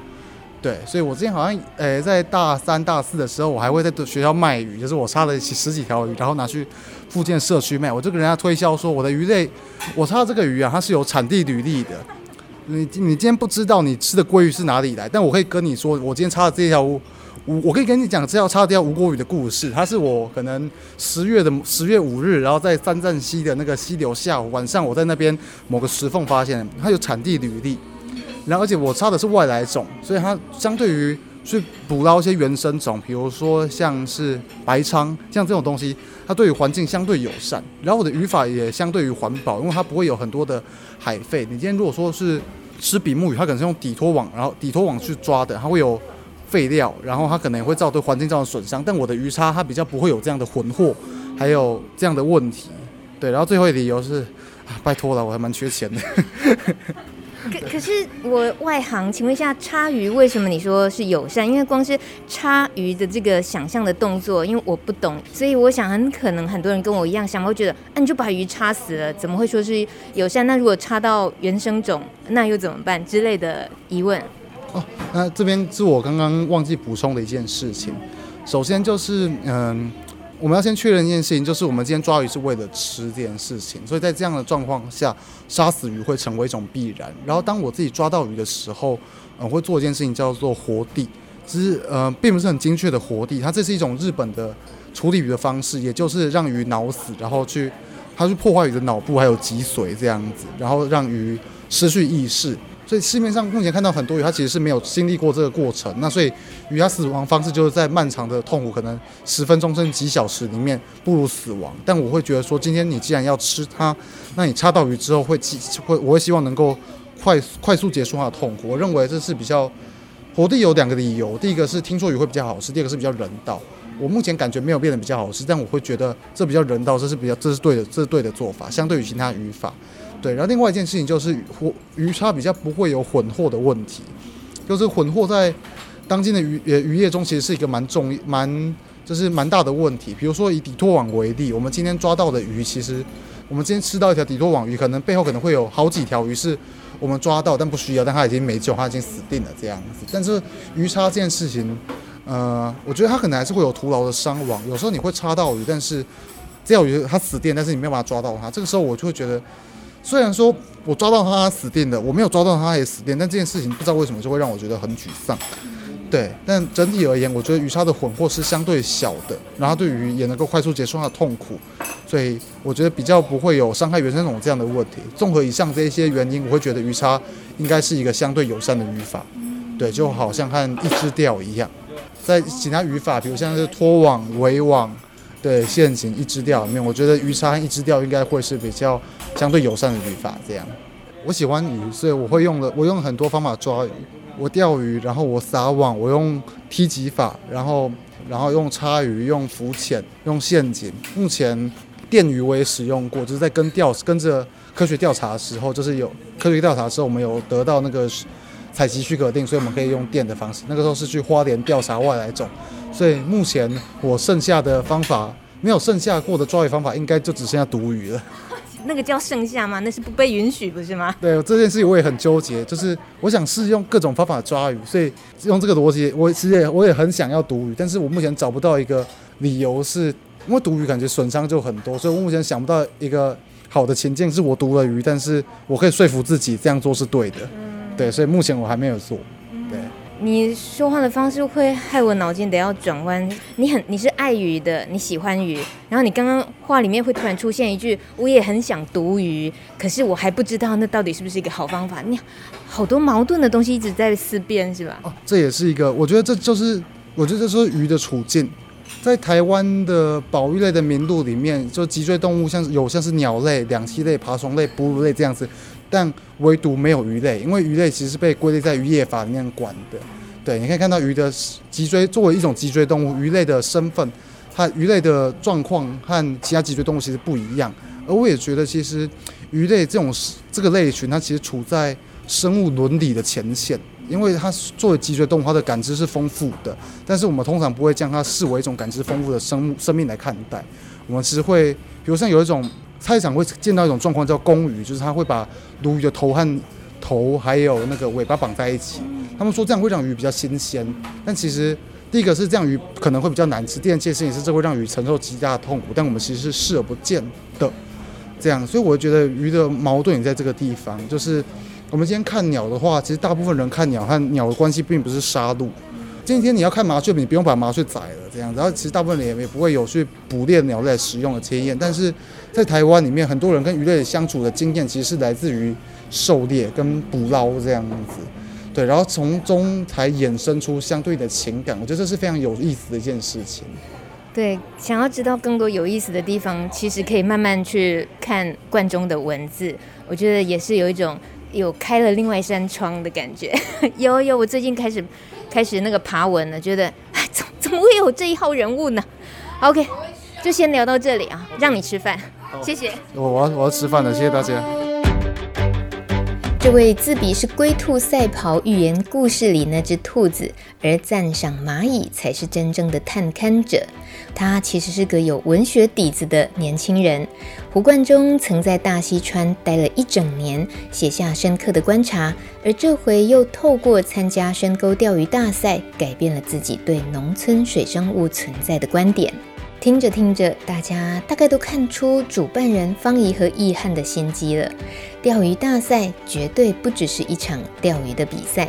对，所以我之前好像，诶，在大三、大四的时候，我还会在学校卖鱼，就是我叉了十几条鱼，然后拿去附近社区卖，我就跟人家推销说，我的鱼类，我叉这个鱼啊，它是有产地履历的。你你今天不知道你吃的鲑鱼是哪里来，但我可以跟你说，我今天叉的这条。我我可以跟你讲这条叉钓吴国语的故事，它是我可能十月的十月五日，然后在三站溪的那个溪流下晚上，我在那边某个石缝发现它有产地履历，然后而且我叉的是外来种，所以它相对于去捕捞一些原生种，比如说像是白鲳，像这种东西，它对于环境相对友善，然后我的渔法也相对于环保，因为它不会有很多的海废。你今天如果说是吃比目鱼，它可能是用底拖网，然后底拖网去抓的，它会有。废料，然后它可能也会造对环境造成损伤，但我的鱼叉它比较不会有这样的混货，还有这样的问题。对，然后最后一理由是，啊，拜托了，我还蛮缺钱的。可可是我外行，请问一下，叉鱼为什么你说是友善？因为光是叉鱼的这个想象的动作，因为我不懂，所以我想很可能很多人跟我一样想，会觉得，啊，你就把鱼叉死了，怎么会说是友善？那如果叉到原生种，那又怎么办？之类的疑问。哦，那这边是我刚刚忘记补充的一件事情。首先就是，嗯，我们要先确认一件事情，就是我们今天抓鱼是为了吃这件事情，所以在这样的状况下，杀死鱼会成为一种必然。然后当我自己抓到鱼的时候，呃，会做一件事情叫做活地，只是呃，并不是很精确的活地，它这是一种日本的处理鱼的方式，也就是让鱼脑死，然后去它去破坏鱼的脑部还有脊髓这样子，然后让鱼失去意识。所以市面上目前看到很多鱼，它其实是没有经历过这个过程。那所以鱼它死亡方式就是在漫长的痛苦，可能十分钟甚至几小时里面步入死亡。但我会觉得说，今天你既然要吃它，那你插到鱼之后会会，我会希望能够快快速结束它的痛苦。我认为这是比较活地有两个理由，第一个是听说鱼会比较好吃，第二个是比较人道。我目前感觉没有变得比较好吃，但我会觉得这比较人道，这是比较这是对的，这是对的做法，相对于其他鱼法。对，然后另外一件事情就是鱼鱼叉比较不会有混货的问题，就是混货在当今的渔呃渔业中其实是一个蛮重蛮就是蛮大的问题。比如说以底拖网为例，我们今天抓到的鱼，其实我们今天吃到一条底拖网鱼，可能背后可能会有好几条鱼是我们抓到但不需要，但它已经没救，它已经死定了这样子。但是鱼叉这件事情，呃，我觉得它可能还是会有徒劳的伤亡。有时候你会插到鱼，但是这条鱼它死定，但是你没有办法抓到它，这个时候我就会觉得。虽然说我抓到它，死定了；我没有抓到它，也死定。但这件事情不知道为什么就会让我觉得很沮丧。对，但整体而言，我觉得鱼叉的混货是相对小的，然后对鱼也能够快速结束它的痛苦，所以我觉得比较不会有伤害原生种这样的问题。综合以上这一些原因，我会觉得鱼叉应该是一个相对友善的渔法。对，就好像和一支钓一样，在其他渔法，比如像是拖网、围网。对，陷阱一支钓里面，我觉得鱼叉和一支钓应该会是比较相对友善的渔法。这样，我喜欢鱼，所以我会用了，我用很多方法抓鱼。我钓鱼，然后我撒网，我用梯级法，然后然后用叉鱼，用浮潜，用陷阱。目前电鱼我也使用过，就是在跟钓跟着科学调查的时候，就是有科学调查的时候，我们有得到那个采集许可证，所以我们可以用电的方式。那个时候是去花莲调查外来种。所以目前我剩下的方法没有剩下过的抓鱼方法，应该就只剩下毒鱼了。那个叫剩下吗？那是不被允许，不是吗？对，这件事情我也很纠结，就是我想试用各种方法抓鱼，所以用这个逻辑，我其实也我也很想要毒鱼，但是我目前找不到一个理由是，是因为毒鱼感觉损伤就很多，所以我目前想不到一个好的情境是我毒了鱼，但是我可以说服自己这样做是对的。嗯，对，所以目前我还没有做。你说话的方式会害我脑筋得要转弯。你很，你是爱鱼的，你喜欢鱼，然后你刚刚话里面会突然出现一句，我也很想毒鱼，可是我还不知道那到底是不是一个好方法。你好多矛盾的东西一直在思辨，是吧？哦，这也是一个，我觉得这就是，我觉得这是鱼的处境。在台湾的保育类的名录里面，就脊椎动物像有像是鸟类、两栖类、爬虫类、哺乳类这样子。但唯独没有鱼类，因为鱼类其实是被归类在渔业法里面管的。对，你可以看到鱼的脊椎作为一种脊椎动物，鱼类的身份，它鱼类的状况和其他脊椎动物其实不一样。而我也觉得，其实鱼类这种这个类群，它其实处在生物伦理的前线，因为它作为脊椎动物，它的感知是丰富的。但是我们通常不会将它视为一种感知丰富的生物生命来看待，我们只会，比如像有一种。菜市场会见到一种状况叫公鱼，就是它会把鲈鱼的头和头还有那个尾巴绑在一起。他们说这样会让鱼比较新鲜，但其实第一个是这样鱼可能会比较难吃，第二件事情是这会让鱼承受极大的痛苦。但我们其实是视而不见的，这样。所以我觉得鱼的矛盾也在这个地方，就是我们今天看鸟的话，其实大部分人看鸟和鸟的关系并不是杀戮。今天你要看麻雀，你不用把麻雀宰了这样，然后其实大部分人也不会有去捕猎鸟类食用的经验。但是在台湾里面，很多人跟鱼类相处的经验其实是来自于狩猎跟捕捞这样子，对，然后从中才衍生出相对的情感。我觉得这是非常有意思的一件事情。对，想要知道更多有意思的地方，其实可以慢慢去看罐中的文字。我觉得也是有一种有开了另外一扇窗的感觉。有有，我最近开始。开始那个爬文了，觉得哎，怎怎么会有这一号人物呢？OK，就先聊到这里啊，让你吃饭，谢谢。我我要我要吃饭了，谢谢大家。这位自比是龟兔赛跑寓言故事里那只兔子，而赞赏蚂蚁才是真正的探勘者。他其实是个有文学底子的年轻人。胡冠中曾在大溪川待了一整年，写下深刻的观察，而这回又透过参加深沟钓鱼大赛，改变了自己对农村水生物存在的观点。听着听着，大家大概都看出主办人方怡和易汉的心机了。钓鱼大赛绝对不只是一场钓鱼的比赛。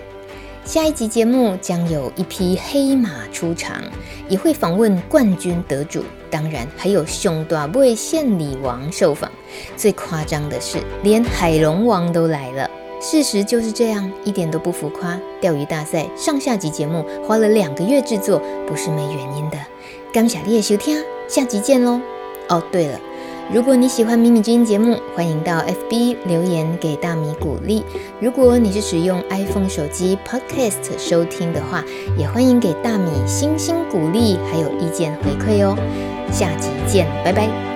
下一集节目将有一匹黑马出场，也会访问冠军得主，当然还有熊大尾献礼王受访。最夸张的是，连海龙王都来了。事实就是这样，一点都不浮夸。钓鱼大赛上下集节目花了两个月制作，不是没原因的。感谢你的收听，下集见喽！哦，对了。如果你喜欢米米君节目，欢迎到 FB 留言给大米鼓励。如果你是使用 iPhone 手机 Podcast 收听的话，也欢迎给大米星星鼓励，还有意见回馈哦。下集见，拜拜。